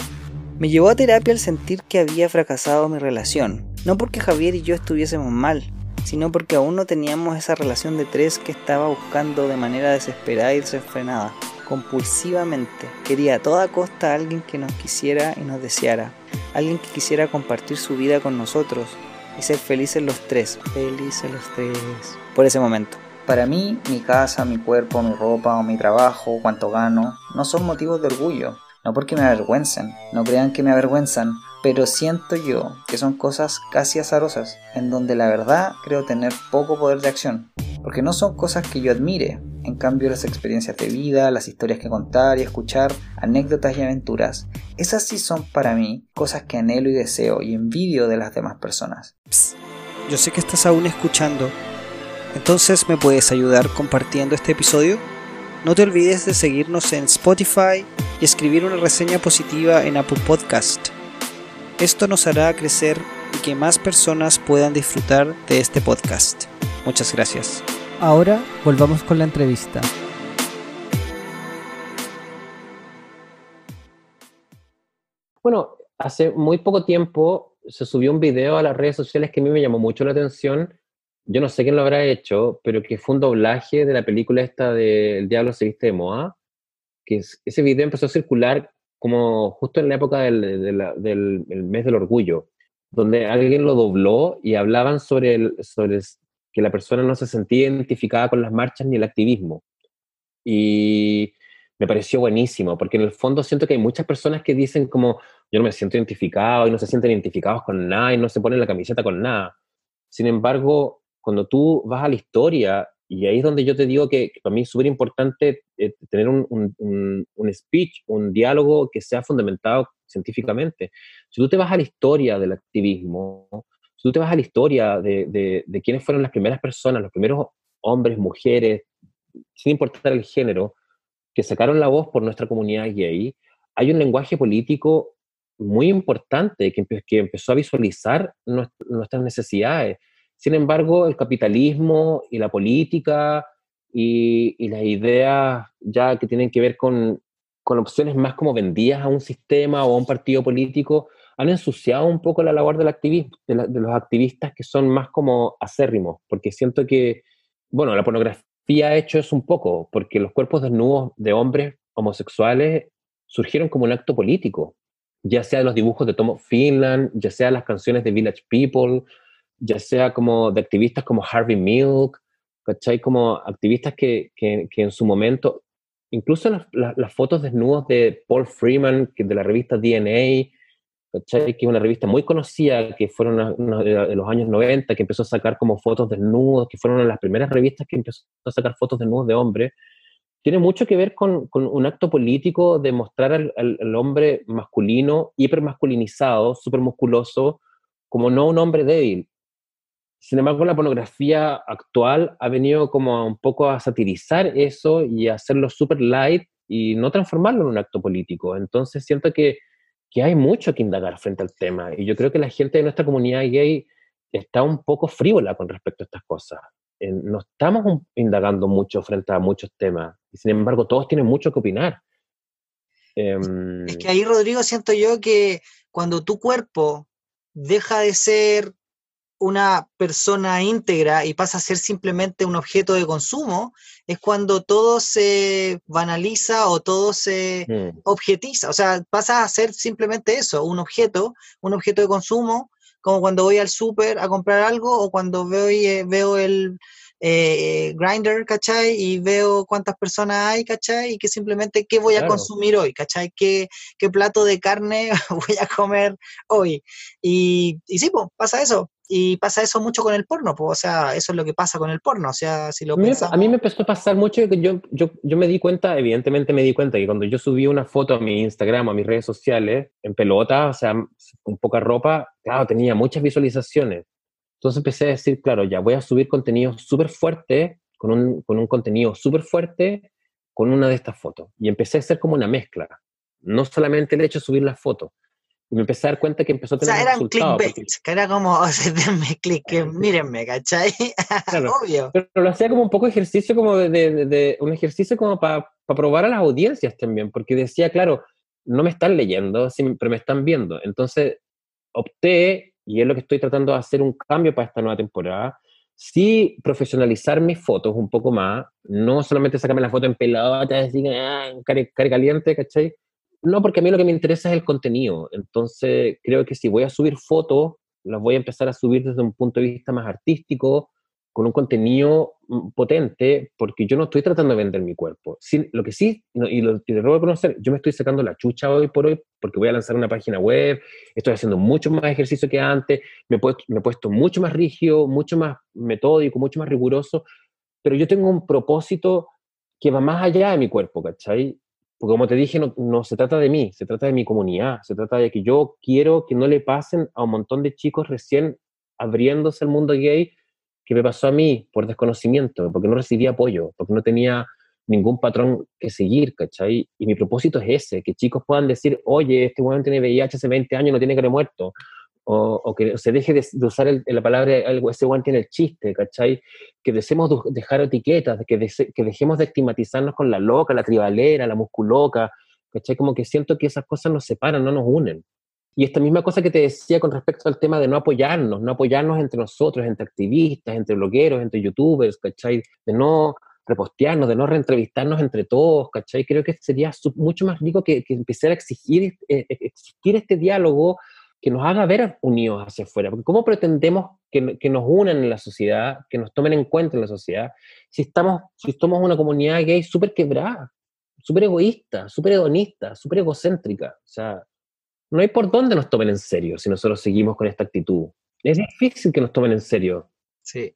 Me llevó a terapia el sentir que había fracasado mi relación, no porque Javier y yo estuviésemos mal, sino porque aún no teníamos esa relación de tres que estaba buscando de manera desesperada y desenfrenada, compulsivamente. Quería a toda costa a alguien que nos quisiera y nos deseara, alguien que quisiera compartir su vida con nosotros, y ser felices los tres. Felices los tres. Por ese momento. Para mí, mi casa, mi cuerpo, mi ropa o mi trabajo, cuánto gano, no son motivos de orgullo. No porque me avergüencen, no crean que me avergüenzan, pero siento yo que son cosas casi azarosas, en donde la verdad creo tener poco poder de acción. Porque no son cosas que yo admire, en cambio las experiencias de vida, las historias que contar y escuchar, anécdotas y aventuras, esas sí son para mí cosas que anhelo y deseo y envidio de las demás personas. yo sé que estás aún escuchando entonces, ¿me puedes ayudar compartiendo este episodio? No te olvides de seguirnos en Spotify y escribir una reseña positiva en Apple Podcast. Esto nos hará crecer y que más personas puedan disfrutar de este podcast. Muchas gracias. Ahora volvamos con la entrevista. Bueno, hace muy poco tiempo se subió un video a las redes sociales que a mí me llamó mucho la atención yo no sé quién lo habrá hecho, pero que fue un doblaje de la película esta de El Diablo se viste de moda, que ese video empezó a circular como justo en la época del, mes del orgullo, donde alguien lo dobló y hablaban sobre, el, sobre que la persona no se sentía identificada con las marchas ni el activismo. Y me pareció buenísimo, porque en el fondo siento que hay muchas personas que dicen como, yo no me siento identificado y no se sienten identificados con nada y no se ponen la camiseta con nada. Sin embargo, cuando tú vas a la historia, y ahí es donde yo te digo que, para mí es súper importante eh, tener un, un, speech, un diálogo que sea fundamentado científicamente. Si tú te vas a la historia del activismo, si tú te vas a la historia de, de, de quiénes fueron las primeras personas, los primeros hombres, mujeres, sin importar el género, que sacaron la voz por nuestra comunidad gay, hay un lenguaje político muy importante que, que empezó a visualizar nuestras necesidades, sin embargo, el capitalismo y la política y, las ideas ya que tienen que ver con, con, opciones más como vendidas a un sistema o a un partido político han ensuciado un poco la labor del activismo, de, los activistas que son más como acérrimos, porque siento que, bueno, la pornografía ha hecho eso un poco, porque los cuerpos desnudos de hombres homosexuales surgieron como un acto político, ya sea los dibujos de Tom Finland, ya sea las canciones de Village People, ya sea como de activistas como Harvey Milk, ¿cachai? Como activistas que, que, en su momento, incluso las, fotos desnudos de Paul Freeman, de la revista DNA, ¿cachai? Que es una revista muy conocida, que fueron de los años 90, que empezó a sacar como fotos desnudos, que fueron una de las primeras revistas que empezó a sacar fotos desnudos de hombres, tiene mucho que ver con, con un acto político de mostrar al, al, hombre masculino, hipermasculinizado, musculoso como no un hombre débil, sin embargo, la pornografía actual ha venido como un poco a satirizar eso y a hacerlo super light y no transformarlo en un acto político. Entonces siento que, que hay mucho que indagar frente al tema y yo creo que la gente de nuestra comunidad gay está un poco frívola con respecto a estas cosas. no estamos indagando mucho frente a muchos temas y sin embargo todos tienen mucho que opinar. es que ahí, Rodrigo, siento yo que cuando tu cuerpo deja de ser una persona íntegra y pasa a ser simplemente un objeto de consumo, es cuando todo se banaliza o todo se mm. objetiza. O sea, pasa a ser simplemente eso, un objeto, un objeto de consumo, como cuando voy al súper a comprar algo o cuando veo, eh, veo el, eh, grinder, ¿cachai? Y veo cuántas personas hay, ¿cachai? Y que simplemente qué voy a consumir hoy, ¿cachai? ¿Qué, ¿Qué, plato de carne [laughs] voy a comer hoy? Y, y sí, pues pasa eso. Y pasa eso mucho con el porno, pues, o sea, eso es lo que pasa con el porno, o sea, si lo A mí me empezó a pasar mucho yo, yo, yo me di cuenta, evidentemente me di cuenta que cuando yo subí una foto a mi Instagram, a mis redes sociales, en pelota, o sea, con poca ropa, claro, tenía muchas visualizaciones. Entonces empecé a decir, claro, ya voy a subir contenido súper fuerte, con un, con un contenido súper fuerte, con una de estas fotos. Y empecé a hacer como una mezcla. No solamente el hecho de subir las fotos. Y me empecé a dar cuenta que empezó a tener. O sea, era un clickbait, que era como, o sea, denme click, que [laughs] mírenme, ¿cachai? [laughs] Obvio. Pero lo hacía como un poco ejercicio, como de, de, de un ejercicio como para probar a las audiencias también, porque decía, claro, no me están leyendo, pero me están viendo. Entonces opté y es lo que estoy tratando de hacer un cambio para esta nueva temporada, sí profesionalizar mis fotos un poco más, no solamente sacarme la foto en pelota, decir, ah, cara, caliente, ¿cachai? No, porque a mí lo que me interesa es el contenido. Entonces, creo que si voy a subir fotos, las voy a empezar a subir desde un punto de vista más artístico, con un contenido mm, potente, porque yo no estoy tratando de vender mi cuerpo. lo que sí, y, lo, y debo reconocer, yo me estoy sacando la chucha hoy por hoy, porque voy a lanzar una página web, estoy haciendo mucho más ejercicio que antes, me he puesto, me he puesto mucho más rígido, mucho más metódico, mucho más riguroso, pero yo tengo un propósito que va más allá de mi cuerpo, ¿cachai? Porque como te dije, no, no, se trata de mí, se trata de mi comunidad, se trata de que yo quiero que no le pasen a un montón de chicos recién abriéndose al mundo gay que me pasó a mí por desconocimiento, porque no recibía apoyo, porque no tenía ningún patrón que seguir, ¿cachai? Y mi propósito es ese, que chicos puedan decir, oye, este weón tiene VIH hace 20 años, no tiene que haber muerto, o, que se deje de, usar la palabra, ese weón tiene el chiste, ¿cachai? Que dejemos dejar etiquetas, que, que dejemos de estigmatizarnos con la loca, la tribalera, la musculoca, ¿cachai? Como que siento que esas cosas nos separan, no nos unen. Y esta misma cosa que te decía con respecto al tema de no apoyarnos, no apoyarnos entre nosotros, entre activistas, entre blogueros, entre youtubers, ¿cachai? De no repostearnos, de no reentrevistarnos entre todos, ¿cachai? Creo que sería mucho más rico que, que empezar a exigir, eh, eh, existir este diálogo que nos haga ver unidos hacia afuera. Porque ¿cómo pretendemos que, que, nos unan en la sociedad, que nos tomen en cuenta en la sociedad, si, estamos, si somos una comunidad gay súper quebrada, súper egoísta, súper hedonista, súper egocéntrica? O sea, no hay por dónde nos tomen en serio si nosotros seguimos con esta actitud. Es difícil que nos tomen en serio. Sí.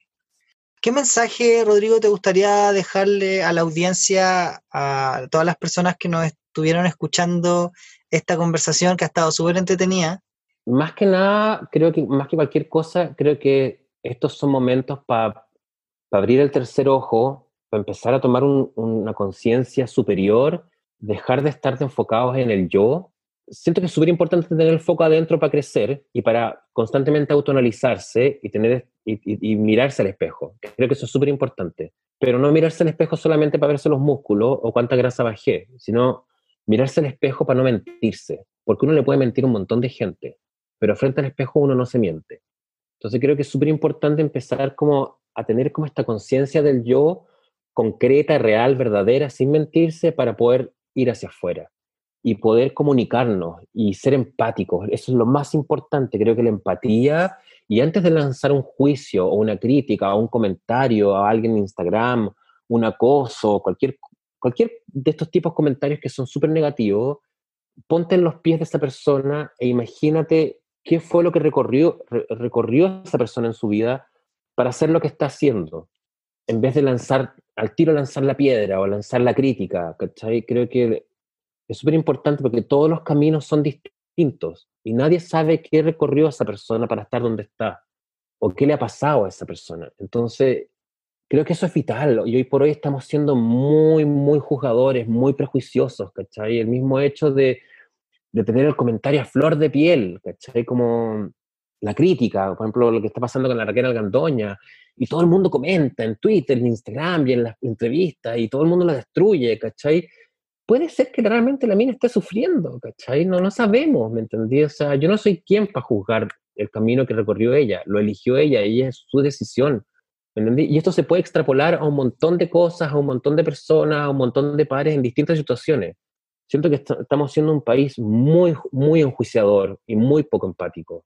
¿Qué mensaje, Rodrigo, te gustaría dejarle a la audiencia, a todas las personas que nos estuvieron escuchando esta conversación que ha estado súper entretenida? Más que nada, creo que más que cualquier cosa, creo que estos son momentos para abrir el tercer ojo, para empezar a tomar una conciencia superior, dejar de estar enfocados en el yo siento que es súper importante tener el foco adentro para crecer y para constantemente autoanalizarse y, tener, y, mirarse al espejo. Creo que eso es súper importante. Pero no mirarse al espejo solamente para verse los músculos o cuánta grasa bajé, sino mirarse al espejo para no mentirse. Porque uno le puede mentir a un montón de gente, pero frente al espejo uno no se miente. Entonces creo que es súper importante empezar como a tener como esta conciencia del yo concreta, real, verdadera, sin mentirse para poder ir hacia afuera y poder comunicarnos y ser empáticos. Eso es lo más importante, creo que la empatía. Y antes de lanzar un juicio o una crítica o un comentario a alguien en Instagram, un acoso, cualquier, cualquier de estos tipos de comentarios que son súper negativos, ponte en los pies de esa persona e imagínate qué fue lo que recorrió, recorrió esa persona en su vida para hacer lo que está haciendo. En vez de lanzar, al tiro lanzar la piedra o lanzar la crítica, ¿cachai? Creo que es súper importante porque todos los caminos son distintos y nadie sabe qué recorrió esa persona para estar donde está o qué le ha pasado a esa persona. Entonces, creo que eso es vital y hoy por hoy estamos siendo muy, muy juzgadores, muy prejuiciosos, ¿cachai? El mismo hecho de, de tener el comentario a flor de piel, ¿cachai? Como la crítica, por ejemplo, lo que está pasando con la Raquel Algandoña, y todo el mundo comenta en Twitter, en Instagram y en las entrevistas, y todo el mundo la destruye, ¿cachai? puede ser que realmente la mina esté sufriendo, ¿cachai? No, no sabemos, ¿me entendí? O sea, yo no soy quien para juzgar el camino que recorrió ella, lo eligió ella, ella es su decisión, ¿me entendí? Y esto se puede extrapolar a un montón de cosas, a un montón de personas, a un montón de pares en distintas situaciones. Siento que estamos siendo un país muy, muy enjuiciador y muy poco empático.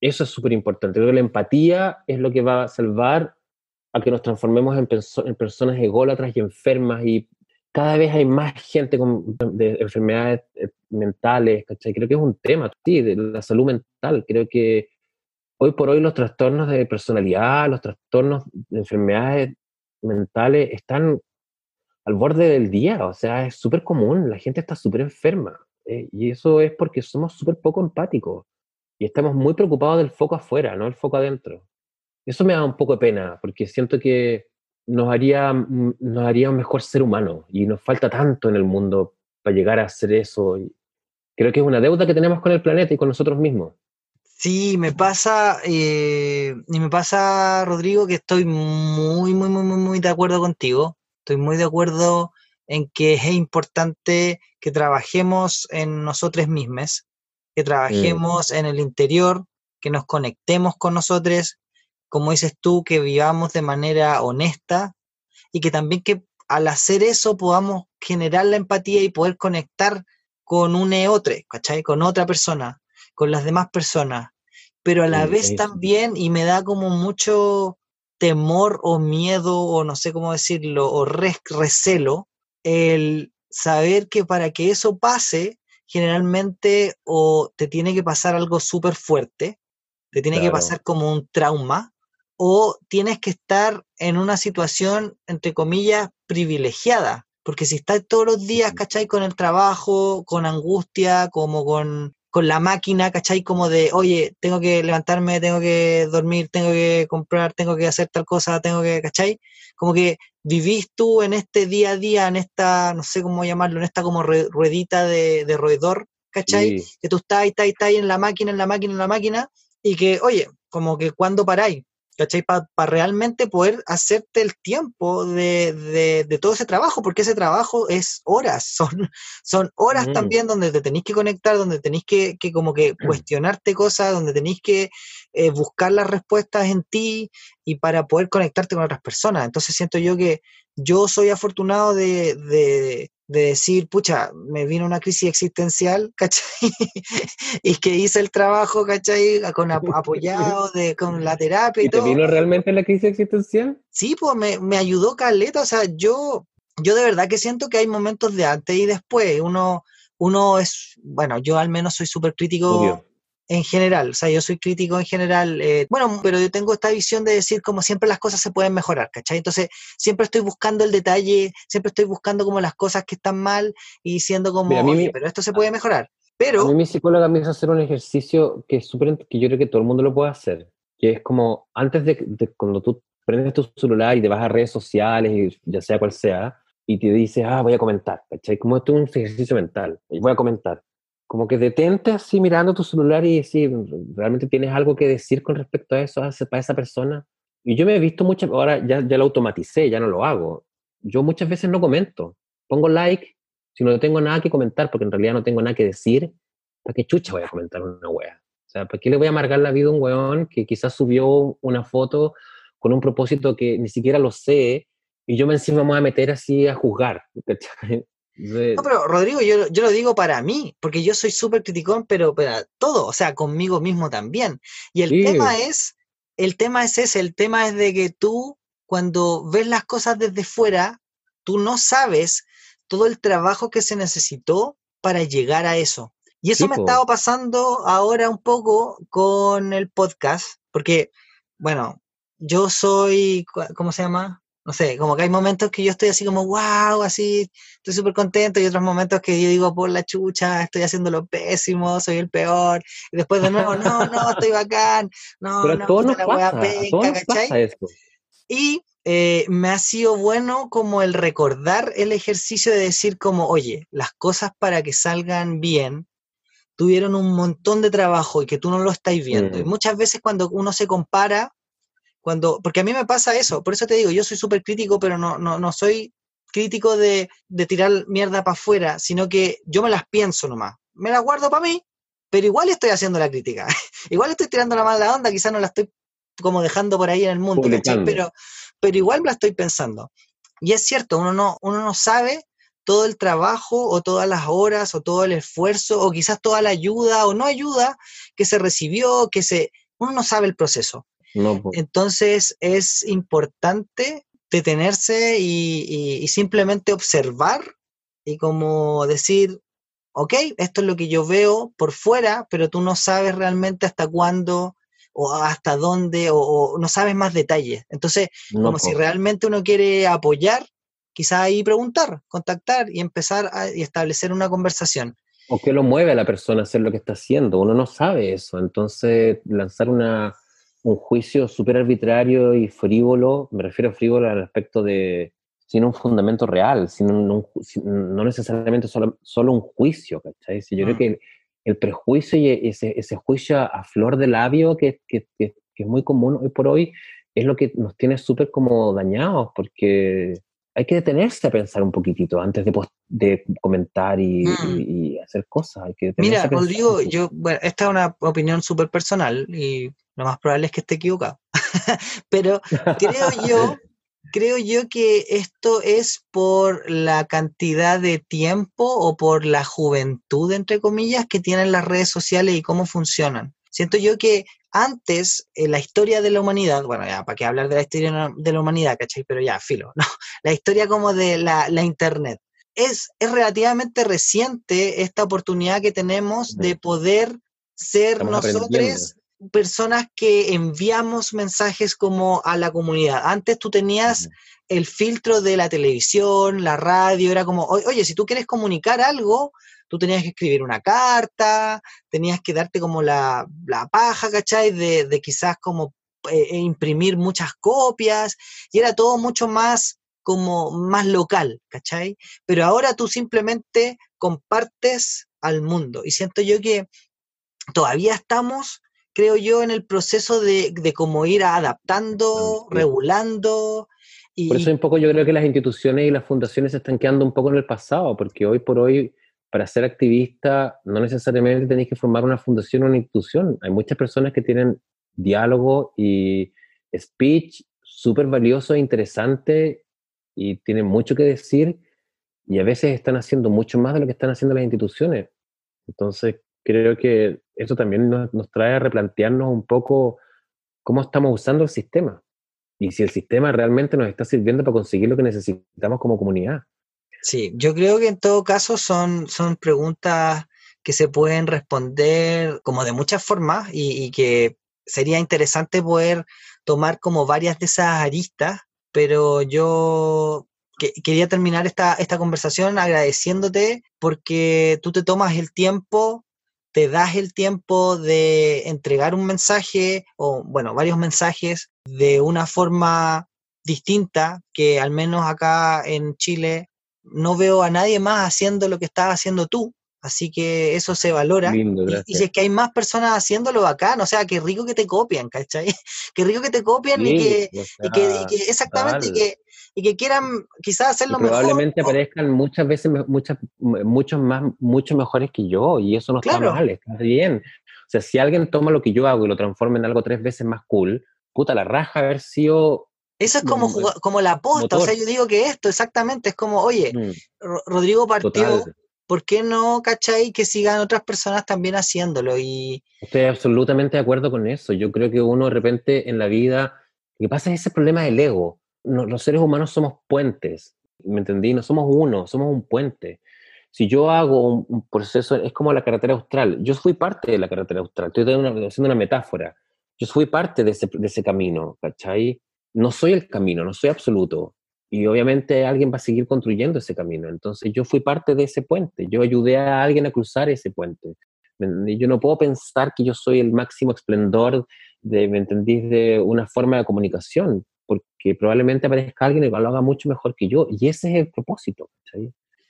Eso es súper importante. Creo que la empatía es lo que va a salvar a que nos transformemos en, en personas ególatras y enfermas y cada vez hay más gente con de enfermedades eh, mentales, ¿cachai? Creo que es un tema, sí, de la salud mental. Creo que hoy por hoy los trastornos de personalidad, los trastornos de enfermedades mentales están al borde del día, o sea, es súper común, la gente está súper enferma. Eh, y eso es porque somos súper poco empáticos y estamos muy preocupados del foco afuera, no el foco adentro. Eso me da un poco de pena, porque siento que nos haría, mm, nos haría un mejor ser humano y nos falta tanto en el mundo para llegar a hacer eso. creo que es una deuda que tenemos con el planeta y con nosotros mismos. Sí, me pasa, eh, y me pasa, Rodrigo, que estoy muy, muy, muy, muy de acuerdo contigo. Estoy muy de acuerdo en que es importante que trabajemos en nosotros mismos, que trabajemos en el interior, que nos conectemos con nosotros, como dices tú, que vivamos de manera honesta y que también que al hacer eso podamos generar la empatía y poder conectar con un otro, ¿cachai? Con otra persona, con las demás personas. pero a la vez también, y me da como mucho temor o miedo, o no sé cómo decirlo, o recelo, el saber que para que eso pase, generalmente o te tiene que pasar algo súper fuerte, te tiene que pasar como un trauma, o tienes que estar en una situación, entre comillas, privilegiada. Porque si estás todos los días, ¿cachai? Con el trabajo, con angustia, como con, con la máquina, ¿cachai? Como de, oye, tengo que levantarme, tengo que dormir, tengo que comprar, tengo que hacer tal cosa, tengo que, ¿cachai? Como que vivís tú en este día a día, en esta, no sé cómo llamarlo, en esta como ruedita de, de roedor, ¿cachai? Que tú estás, estás, estás en la máquina, en la máquina, en la máquina, y que, oye, como que cuando paráis, ¿cachai? Para realmente poder hacerte el tiempo de, de, todo ese trabajo, porque ese trabajo es horas, [laughs] son, son horas mm. también donde te tenéis que conectar, donde tenéis que, que como que cuestionarte cosas, donde tenéis que eh, buscar las respuestas en ti y para poder conectarte con otras personas. Entonces siento yo que yo soy afortunado de, de, de decir, pucha, me vino una crisis existencial, [laughs] ¿cachai? y que hice el trabajo, ¿cachai? Con [laughs] apoyado de, con la [laughs] terapia y, ¿Y te vino realmente la crisis existencial? Sí, pues me, me ayudó Caleta, o sea, yo, yo de verdad que siento que hay momentos de antes y después, uno, uno es, bueno, yo al menos soy súper crítico en general, o sea, yo soy crítico en general, eh, bueno, pero yo tengo esta visión de decir como siempre las cosas se pueden mejorar, ¿cachai? Entonces, siempre estoy buscando el detalle, siempre estoy buscando como las cosas que están mal y diciendo como, pero esto se puede mejorar. Pero... A mí mi psicóloga me hizo hacer un ejercicio que es súper, que yo creo que todo el mundo lo puede hacer, que es como antes de, de cuando tú prendes tu celular y te vas a redes sociales, ya sea cual sea, y te dices, ah, voy a comentar, ¿cachai? Como esto es un ejercicio mental, voy a comentar como que detente así mirando tu celular y decir, ¿realmente tienes algo que decir con respecto a eso, a esa, esa persona? Y yo me he visto muchas, ahora ya, ya lo automaticé, ya no lo hago. Yo muchas veces no comento. Pongo like si no tengo nada que comentar, porque en realidad no tengo nada que decir. ¿Para qué chucha voy a comentar una wea? O sea, ¿para qué le voy a amargar la vida a un weón que quizás subió una foto con un propósito que ni siquiera lo sé y yo me encima me voy a meter así a juzgar? [laughs] No, pero Rodrigo, yo, yo, lo digo para mí, porque yo soy súper criticón, pero para todo, o sea, conmigo mismo también. Y el tema es, el tema es ese, el tema es de que tú, cuando ves las cosas desde fuera, tú no sabes todo el trabajo que se necesitó para llegar a eso. Y eso me ha estado pasando ahora un poco con el podcast, porque, bueno, yo soy, ¿cómo se llama? No sé, como que hay momentos que yo estoy así como, wow, así, estoy súper contento, y otros momentos que yo digo, por la chucha, estoy haciendo lo pésimo, soy el peor, y después de nuevo, no, no, estoy [laughs] bacán, no, Pero no, todos nos pasa, pasa esto. Y eh, me ha sido bueno como el recordar el ejercicio de decir como, oye, las cosas para que salgan bien tuvieron un montón de trabajo y que tú no lo estás viendo. Y muchas veces cuando uno se compara, cuando, porque a mí me pasa eso, por eso te digo, yo soy súper crítico, pero no, no, no soy crítico de, de tirar mierda para afuera, sino que yo me las pienso nomás. Me las guardo para mí, pero igual estoy haciendo la crítica. [laughs] igual estoy tirando la mala onda, quizás no la estoy como dejando por ahí en el mundo, pero, pero igual me la estoy pensando. Y es cierto, uno no, uno no sabe todo el trabajo o todas las horas o todo el esfuerzo o quizás toda la ayuda o no ayuda que se recibió, que se... Uno no sabe el proceso. Entonces es importante detenerse y, simplemente observar y como decir, ok, esto es lo que yo veo por fuera, pero tú no sabes realmente hasta cuándo o hasta dónde o, no sabes más detalles. Entonces, como si realmente uno quiere apoyar, quizás ahí preguntar, contactar y empezar a y establecer una conversación. O qué lo mueve a la persona a hacer lo que está haciendo. Uno no sabe eso. Entonces, lanzar una, un juicio súper arbitrario y frívolo, me refiero a frívolo al aspecto de sin un fundamento real, sin no, no necesariamente solo, solo, un juicio, ¿cachai? yo creo mm. que el, prejuicio y ese, ese, juicio a flor de labio que, que, que, es muy común hoy por hoy, es lo que nos tiene súper como dañados, porque hay que detenerse a pensar un poquitito antes de, de comentar y, y, mm. hacer cosas. Hay que Mira, Rodrigo, yo, bueno, esta es una opinión súper personal y lo más probable es que esté equivocado. [laughs] Pero creo [laughs] yo, creo yo que esto es por la cantidad de tiempo o por la juventud, entre comillas, que tienen las redes sociales y cómo funcionan. Siento yo que antes, en la historia de la humanidad, bueno, ya, ¿para qué hablar de la historia de la humanidad, cachai? Pero ya, filo, [laughs] no, la historia como de la, Internet. Es, es, relativamente reciente esta oportunidad que tenemos de poder ser nosotros personas que enviamos mensajes como a la comunidad. Antes tú tenías el filtro de la televisión, la radio, era como, oye, si tú quieres comunicar algo, tú tenías que escribir una carta, tenías que darte como la, paja, ¿cachai? De, de quizás como eh, eh, imprimir muchas copias, y era todo mucho más como más local, ¿cachai? Pero ahora tú simplemente compartes al mundo. Y siento yo que todavía estamos, creo yo, en el proceso de, de cómo ir adaptando, regulando. Y, por eso un poco yo creo que las instituciones y las fundaciones se están quedando un poco en el pasado, porque hoy por hoy para ser activista no necesariamente tenéis que formar una fundación o una institución. Hay muchas personas que tienen diálogo y speech súper valioso e interesante y tienen mucho que decir y a veces están haciendo mucho más de lo que están haciendo las instituciones. Entonces, creo que eso también nos, nos trae a replantearnos un poco cómo estamos usando el sistema y si el sistema realmente nos está sirviendo para conseguir lo que necesitamos como comunidad. Sí, yo creo que en todo caso son, son preguntas que se pueden responder como de muchas formas y, que sería interesante poder tomar como varias de esas aristas, pero yo quería terminar esta, esta conversación agradeciéndote porque tú te tomas el tiempo, te das el tiempo de entregar un mensaje o, bueno, varios mensajes de una forma distinta que al menos acá en Chile no veo a nadie más haciendo lo que estás haciendo tú. Así que eso se valora. y, si es que hay más personas haciéndolo bacán, o sea, qué rico que te copian, ¿cachai? [laughs] Qué rico que te copian y, que, exactamente, y que, quieran quizás hacerlo mejor. Probablemente aparezcan muchas veces muchas, muchos más, mucho mejores que yo, y eso no está mal, está bien. O sea, si alguien toma lo que yo hago y lo transforma en algo tres veces más cool, puta, la raja haber sido eso es como, como la posta, o sea, yo digo que esto exactamente es como, oye, mm. Rodrigo partió, ¿por qué no, cachai, que sigan otras personas también haciéndolo? Y... Estoy absolutamente de acuerdo con eso. Yo creo que uno de repente en la vida, lo que pasa es ese problema del ego. Los seres humanos somos puentes, ¿me entendí? No somos uno, somos un puente. Si yo hago un, proceso, es como la carretera austral. Yo fui parte de la carretera austral, estoy haciendo una metáfora. Yo fui parte de ese, camino, ¿cachai? no soy el camino, no soy absoluto. Y obviamente alguien va a seguir construyendo ese camino. Entonces yo fui parte de ese puente, yo ayudé a alguien a cruzar ese puente. Yo no puedo pensar que yo soy el máximo esplendor ¿me entendís?, de una forma de comunicación, porque probablemente aparezca alguien que lo haga mucho mejor que yo. Y ese es el propósito,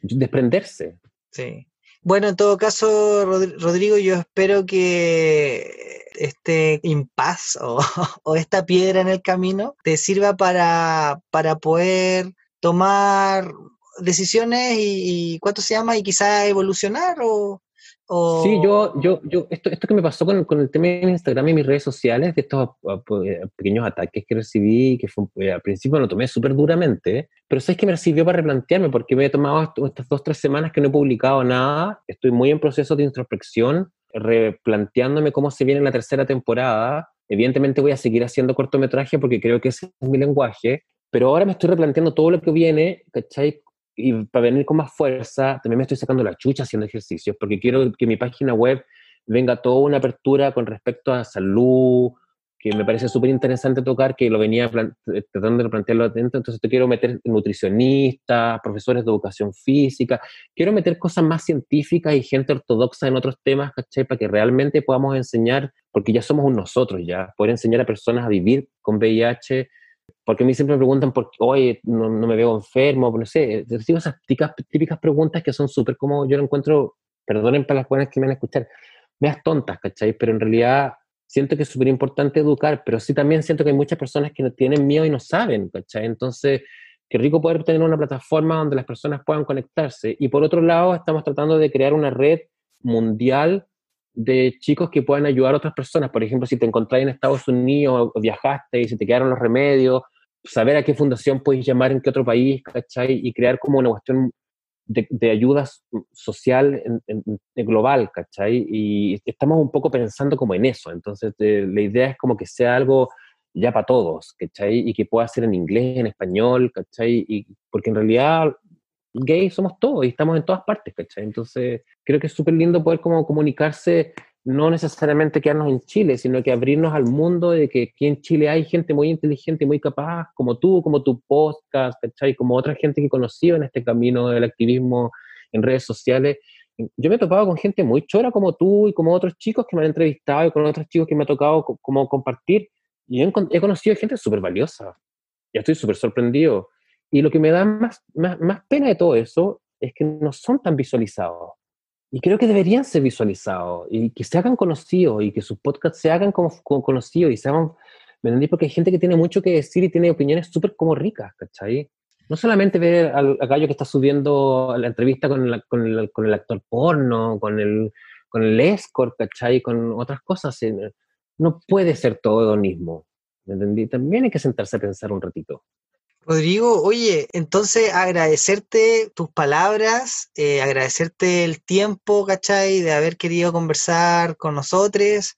desprenderse. Sí. Bueno, en todo caso, Rodrigo, yo espero que este impas [laughs] o, esta piedra en el camino te sirva para, para poder tomar decisiones y, cuánto se llama y quizá evolucionar o, Sí, yo, yo, yo, esto, esto que me pasó con, con, el tema de Instagram y mis redes sociales, de estos ah, eh, pequeños ataques que recibí, que fue, eh, al principio lo tomé súper duramente, pero sabes que me sirvió para replantearme, porque me he tomado estas dos, tres semanas que no he publicado nada, estoy muy en proceso de introspección, replanteándome cómo se viene la tercera temporada. Evidentemente voy a seguir haciendo cortometraje porque creo que ese es mi lenguaje, pero ahora me estoy replanteando todo lo que viene, ¿cachai? Y para venir con más fuerza, también me estoy sacando la chucha haciendo ejercicios, porque quiero que mi página web venga toda una apertura con respecto a salud, que me parece súper interesante tocar, que lo venía eh, tratando de plantearlo atento, entonces te quiero meter nutricionistas, profesores de educación física, quiero meter cosas más científicas y gente ortodoxa en otros temas, ¿cachai? Para que realmente podamos enseñar, porque ya somos un nosotros ya, poder enseñar a personas a vivir con VIH, porque a mí siempre me preguntan, por, oye, no, no me veo enfermo, no sé, recibo esas típicas, típicas preguntas que son súper como, yo lo encuentro, perdonen para las buenas que me van a escuchar, das tontas, ¿cachai? Pero en realidad siento que es súper importante educar, pero sí también siento que hay muchas personas que no tienen miedo y no saben, ¿cachai? Entonces, qué rico poder tener una plataforma donde las personas puedan conectarse. Y por otro lado, estamos tratando de crear una red mundial de chicos que puedan ayudar a otras personas. Por ejemplo, si te encontrás en Estados Unidos o viajaste y se te quedaron los remedios, saber a qué fundación puedes llamar en qué otro país, ¿cachai? Y crear como una cuestión de, ayuda social en, global, ¿cachai? Y estamos un poco pensando como en eso. Entonces, la idea es como que sea algo ya para todos, ¿cachai? Y que pueda ser en inglés, en español, ¿cachai? Y, porque en realidad gays somos todos y estamos en todas partes, ¿cachai? Entonces, creo que es súper lindo poder como comunicarse no necesariamente quedarnos en Chile, sino que abrirnos al mundo de que aquí en Chile hay gente muy inteligente muy capaz, como tú, como tu podcast, ¿cachai? Como otra gente que he conocido en este camino del activismo en redes sociales. Yo me he topado con gente muy chora como tú y como otros chicos que me han entrevistado y con otros chicos que me ha tocado como compartir. Y he, he conocido gente súper valiosa. Y estoy súper sorprendido. Y lo que me da más, más, más pena de todo eso es que no son tan visualizados y creo que deberían ser visualizados y que se hagan conocidos y que sus podcasts se hagan como, conocidos y se hagan, ¿me entendí? Porque hay gente que tiene mucho que decir y tiene opiniones súper como ricas, ¿cachai? No solamente ver al, gallo que está subiendo la entrevista con, con, el, con, el, actor porno, con el, con el escort, ¿cachai? Con otras cosas. Eh, no puede ser todo hedonismo, ¿me entendí? También hay que sentarse a pensar un ratito. Rodrigo, oye, entonces agradecerte tus palabras, eh, agradecerte el tiempo, ¿cachai? De haber querido conversar con nosotros.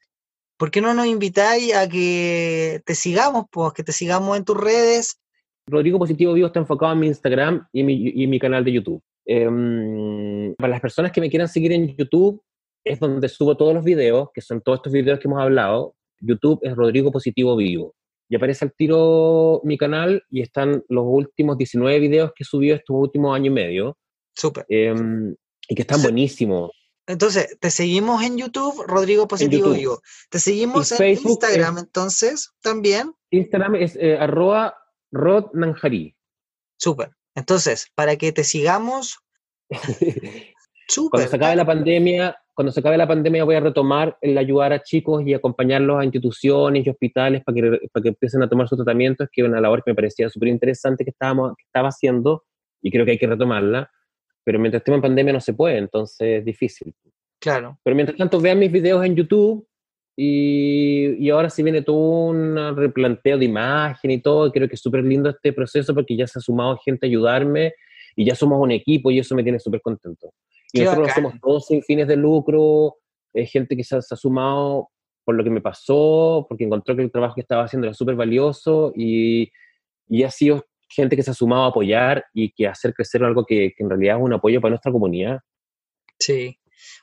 ¿Por qué no nos invitáis a que te sigamos, pues, que te sigamos en tus redes? Rodrigo Positivo Vivo está enfocado en mi Instagram y mi, mi canal de YouTube. Em, para las personas que me quieran seguir en YouTube, es donde subo todos los videos, que son todos estos videos que hemos hablado. YouTube es Rodrigo Positivo Vivo y aparece al tiro mi canal y están los últimos 19 videos que he subido estos últimos años y medio. Súper. Em, y que están buenísimos. Entonces, te seguimos en YouTube, Rodrigo Positivo Vivo. Te seguimos en Instagram, entonces, también. Instagram es eh, arroba rodnanjari. Súper. Entonces, para que te sigamos. [laughs] Súper. Cuando se acabe la pandemia, cuando se acabe la pandemia voy a retomar el ayudar a chicos y acompañarlos a instituciones y hospitales para que, para que empiecen a tomar su tratamiento, es que es una labor que me parecía súper interesante que, estábamos, que estaba haciendo y creo que hay que retomarla, pero mientras estemos en pandemia no se puede, entonces es difícil. Claro. Pero mientras tanto vean mis videos en YouTube y, y ahora sí viene todo un replanteo de imagen y todo, creo que es súper lindo este proceso porque ya se ha sumado gente a ayudarme y ya somos un equipo y eso me tiene súper contento. Y nosotros lo hacemos todos sin fines de lucro, es gente que se ha, sumado por lo que me pasó, porque encontró que el trabajo que estaba haciendo era súper valioso y, y, ha sido gente que se ha sumado a apoyar y que hacer crecer algo que, que en realidad es un apoyo para nuestra comunidad. Sí.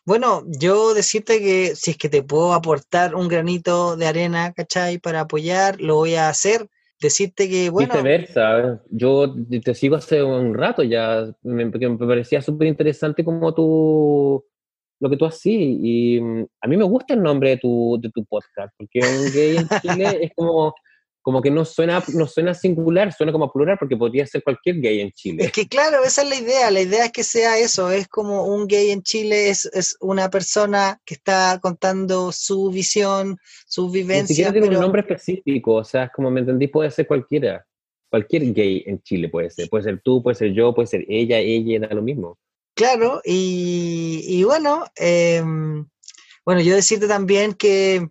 Bueno, yo decirte que si es que te puedo aportar un granito de arena, ¿cachai? Para apoyar, lo voy a hacer decirte que, bueno... Viceversa, yo te sigo hace un rato ya, me, me parecía súper interesante como tú, lo que tú hacías, y mm, a mí me gusta el nombre de tu, de tu podcast, porque un gay en Chile es como como que no suena, no suena singular, suena como plural porque podría ser cualquier gay en Chile. Es que claro, esa es la idea, la idea es que sea eso, es como un gay en Chile, es, es una persona que está contando su visión, su vivencia. Ni siquiera tiene un nombre específico, o sea, como me entendí, puede ser cualquiera, cualquier gay en Chile puede ser, puede ser tú, puede ser yo, puede ser ella, ella, da lo mismo. Claro, y, y bueno, em, bueno, yo decirte también que,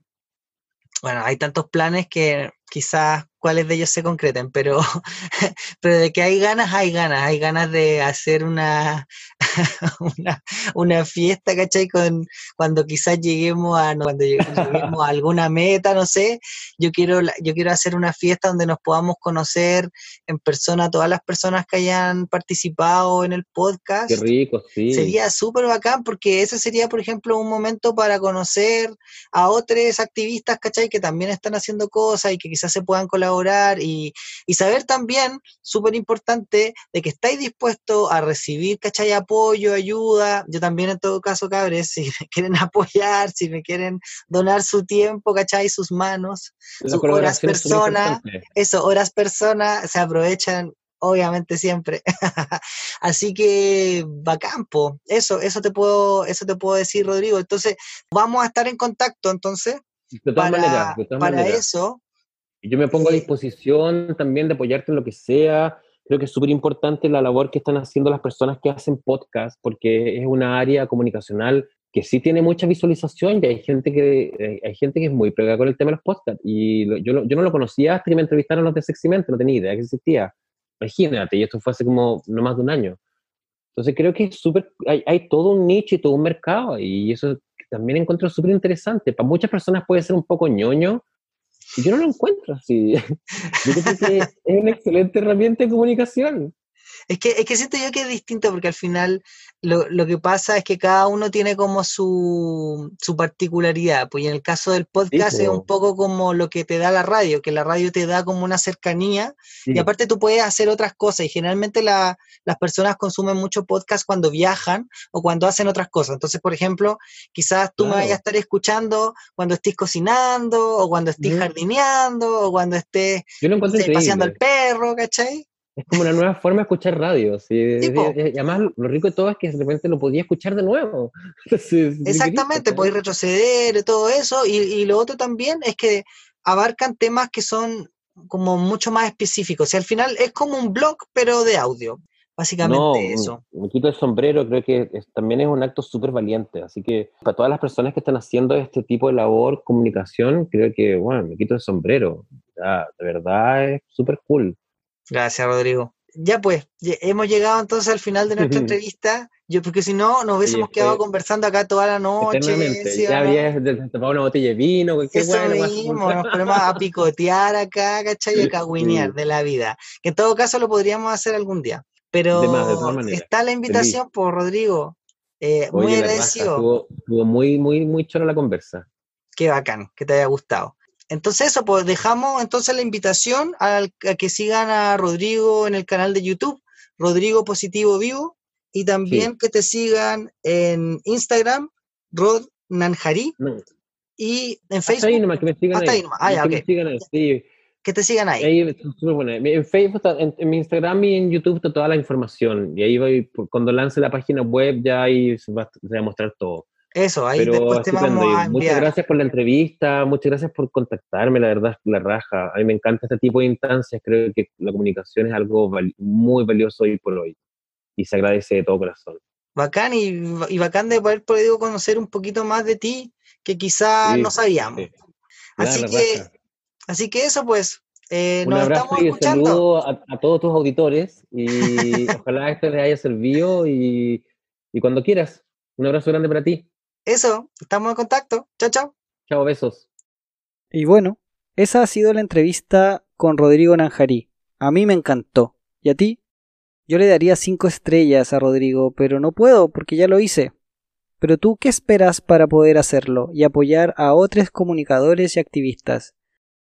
bueno, hay tantos planes que quizás cuáles de ellos se concreten, pero, [laughs] pero de que hay ganas, hay ganas, hay ganas de hacer una, [laughs] una, una, fiesta, ¿cachai? Con, cuando quizás lleguemos a, cuando lleguemos a alguna meta, no sé, yo quiero, yo quiero hacer una fiesta donde nos podamos conocer en persona todas las personas que hayan participado en el podcast. Qué rico, sí. Sería súper bacán porque ese sería, por ejemplo, un momento para conocer a otros activistas, ¿cachai? Que también están haciendo cosas y que quizás se puedan colaborar y, y saber también, súper importante, de que estáis dispuestos a recibir, ¿cachai? Apoyo, ayuda. Yo también en todo caso, cabres, si me [laughs] quieren apoyar, si me quieren donar su tiempo, ¿cachai? Sus manos, sus horas persona, eso, horas persona, se aprovechan obviamente siempre. [laughs] Así que campo eso, eso te puedo, eso te puedo decir, Rodrigo. Entonces, vamos a estar en contacto entonces. para, para eso, yo me pongo a disposición también de apoyarte en lo que sea. Creo que es súper importante la labor que están haciendo las personas que hacen podcast, porque es una área comunicacional que sí tiene mucha visualización y hay gente que, eh, hay gente que es muy pegada con el tema de los podcasts. Y yo, yo no lo conocía hasta que me entrevistaron los de Seximente, no tenía idea que existía. Imagínate, y esto fue hace como no más de un año. Entonces creo que es súper, hay, hay, todo un nicho y todo un mercado y eso también encuentro súper interesante. Para muchas personas puede ser un poco ñoño yo no lo encuentro así. [laughs] Yo creo que es una excelente herramienta de comunicación. Es que, es que siento yo que es distinto porque al final lo, lo que pasa es que cada uno tiene como su, su particularidad. Pues en el caso del podcast es un poco como lo que te da la radio, que la radio te da como una cercanía y aparte tú puedes hacer otras cosas y generalmente la, las personas consumen mucho podcast cuando viajan o cuando hacen otras cosas. Entonces, por ejemplo, quizás tú me vayas a estar escuchando cuando estés cocinando o cuando estés jardineando o cuando estés paseando al perro, ¿cachai? Es como una nueva forma de escuchar radio. Y además, lo rico de todo es que de repente lo podía escuchar de nuevo. [laughs] Exactamente, podéis retroceder y todo eso. Y, y, lo otro también es que abarcan temas que son como mucho más específicos. O sea, al final es como un blog, pero de audio. Básicamente eso. Me quito el sombrero, creo que también es un acto súper valiente. Así que para todas las personas que están haciendo este tipo de labor, comunicación, creo que, bueno, me quito el sombrero. de verdad es súper cool. Gracias, Rodrigo. Ya pues, hemos llegado entonces al final de nuestra entrevista. Yo, porque si no, nos hubiésemos quedado conversando acá toda la noche. ya habría tomado una botella de vino, cualquier Eso bueno, mismo, nos ponemos a picotear acá, ¿cachai? [laughs] Y a cagüinear de la vida. Que en todo caso lo podríamos hacer algún día. Pero está la invitación por Rodrigo. Eh, muy agradecido. Estuvo, muy, muy, muy chora la conversa. Qué bacán, que te haya gustado. Entonces eso, pues dejamos entonces la invitación a, que sigan a Rodrigo en el canal de YouTube, Rodrigo Positivo Vivo, y también que te sigan en Instagram, Rod Nanjari, y en Facebook. Hasta ahí nomás, que me sigan ahí. Ah, que, sigan ahí, que te sigan ahí. En Facebook, en, mi Instagram y en YouTube está toda la información. Y ahí voy, cuando lance la página web ya ahí se va, se va a mostrar todo. Eso, ahí después te vamos a enviar. Muchas gracias por la entrevista, muchas gracias por contactarme, la verdad, la raja. A mí me encanta este tipo de instancias, creo que la comunicación es algo muy valioso hoy por hoy y se agradece de todo corazón. Bacán y, bacán de haber podido conocer un poquito más de ti que quizás no sabíamos. Así que, así que eso pues, eh, un abrazo y un saludo a, todos tus auditores y ojalá esto les haya servido y, y cuando quieras. Un abrazo grande para ti. Eso, estamos en contacto. Chao, chao. Chao, besos. Y bueno, esa ha sido la entrevista con Rodrigo Nanjarí. A mí me encantó. ¿Y a ti? Yo le daría cinco estrellas a Rodrigo, pero no puedo porque ya lo hice. Pero tú, ¿qué esperas para poder hacerlo y apoyar a otros comunicadores y activistas?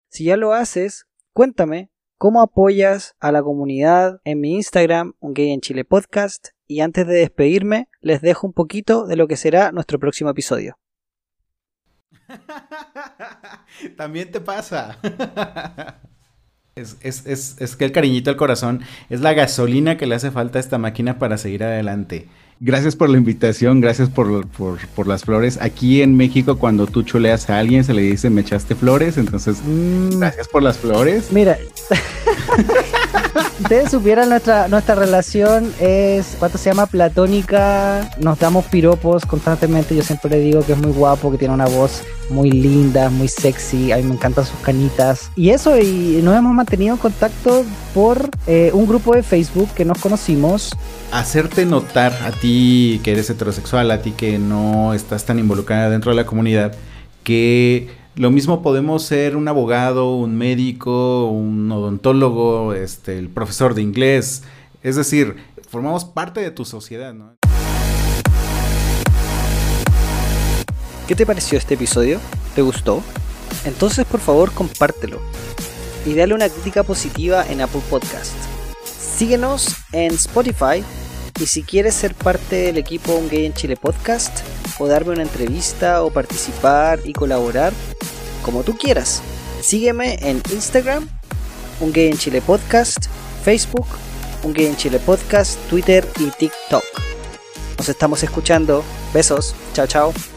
Si ya lo haces, cuéntame cómo apoyas a la comunidad en mi Instagram, un gay en Chile podcast, y antes de despedirme, les dejo un poquito de lo que será nuestro próximo episodio. [laughs] También te pasa. [laughs] es, que el cariñito al corazón es la gasolina que le hace falta a esta máquina para seguir adelante. Gracias por la invitación, gracias por, las flores. Aquí en México, cuando tú chuleas a alguien, se le dice me echaste flores, entonces mm. gracias por las flores. Mira, [laughs] ustedes supieran nuestra, nuestra relación es, ¿cuánto se llama? Platónica. Nos damos piropos constantemente. Yo siempre le digo que es muy guapo, que tiene una voz muy linda, muy sexy. A mí me encantan sus canitas. Y eso, y nos hemos mantenido en contacto por eh, un grupo de Facebook que nos conocimos hacerte notar a ti que eres heterosexual, a ti que no estás tan involucrada dentro de la comunidad, que lo mismo podemos ser un abogado, un médico, un odontólogo, este, el profesor de inglés, es decir, formamos parte de tu sociedad, ¿no? ¿Qué te pareció este episodio? ¿Te gustó? Entonces por favor compártelo y dale una crítica positiva en Apple Podcast. Síguenos en Spotify y si quieres ser parte del equipo Un Gay en Chile Podcast, o darme una entrevista, o participar y colaborar, como tú quieras, sígueme en Instagram, Un Gay en Chile Podcast, Facebook, Un Gay en Chile Podcast, Twitter y TikTok. Nos estamos escuchando. Besos. Chao, chao.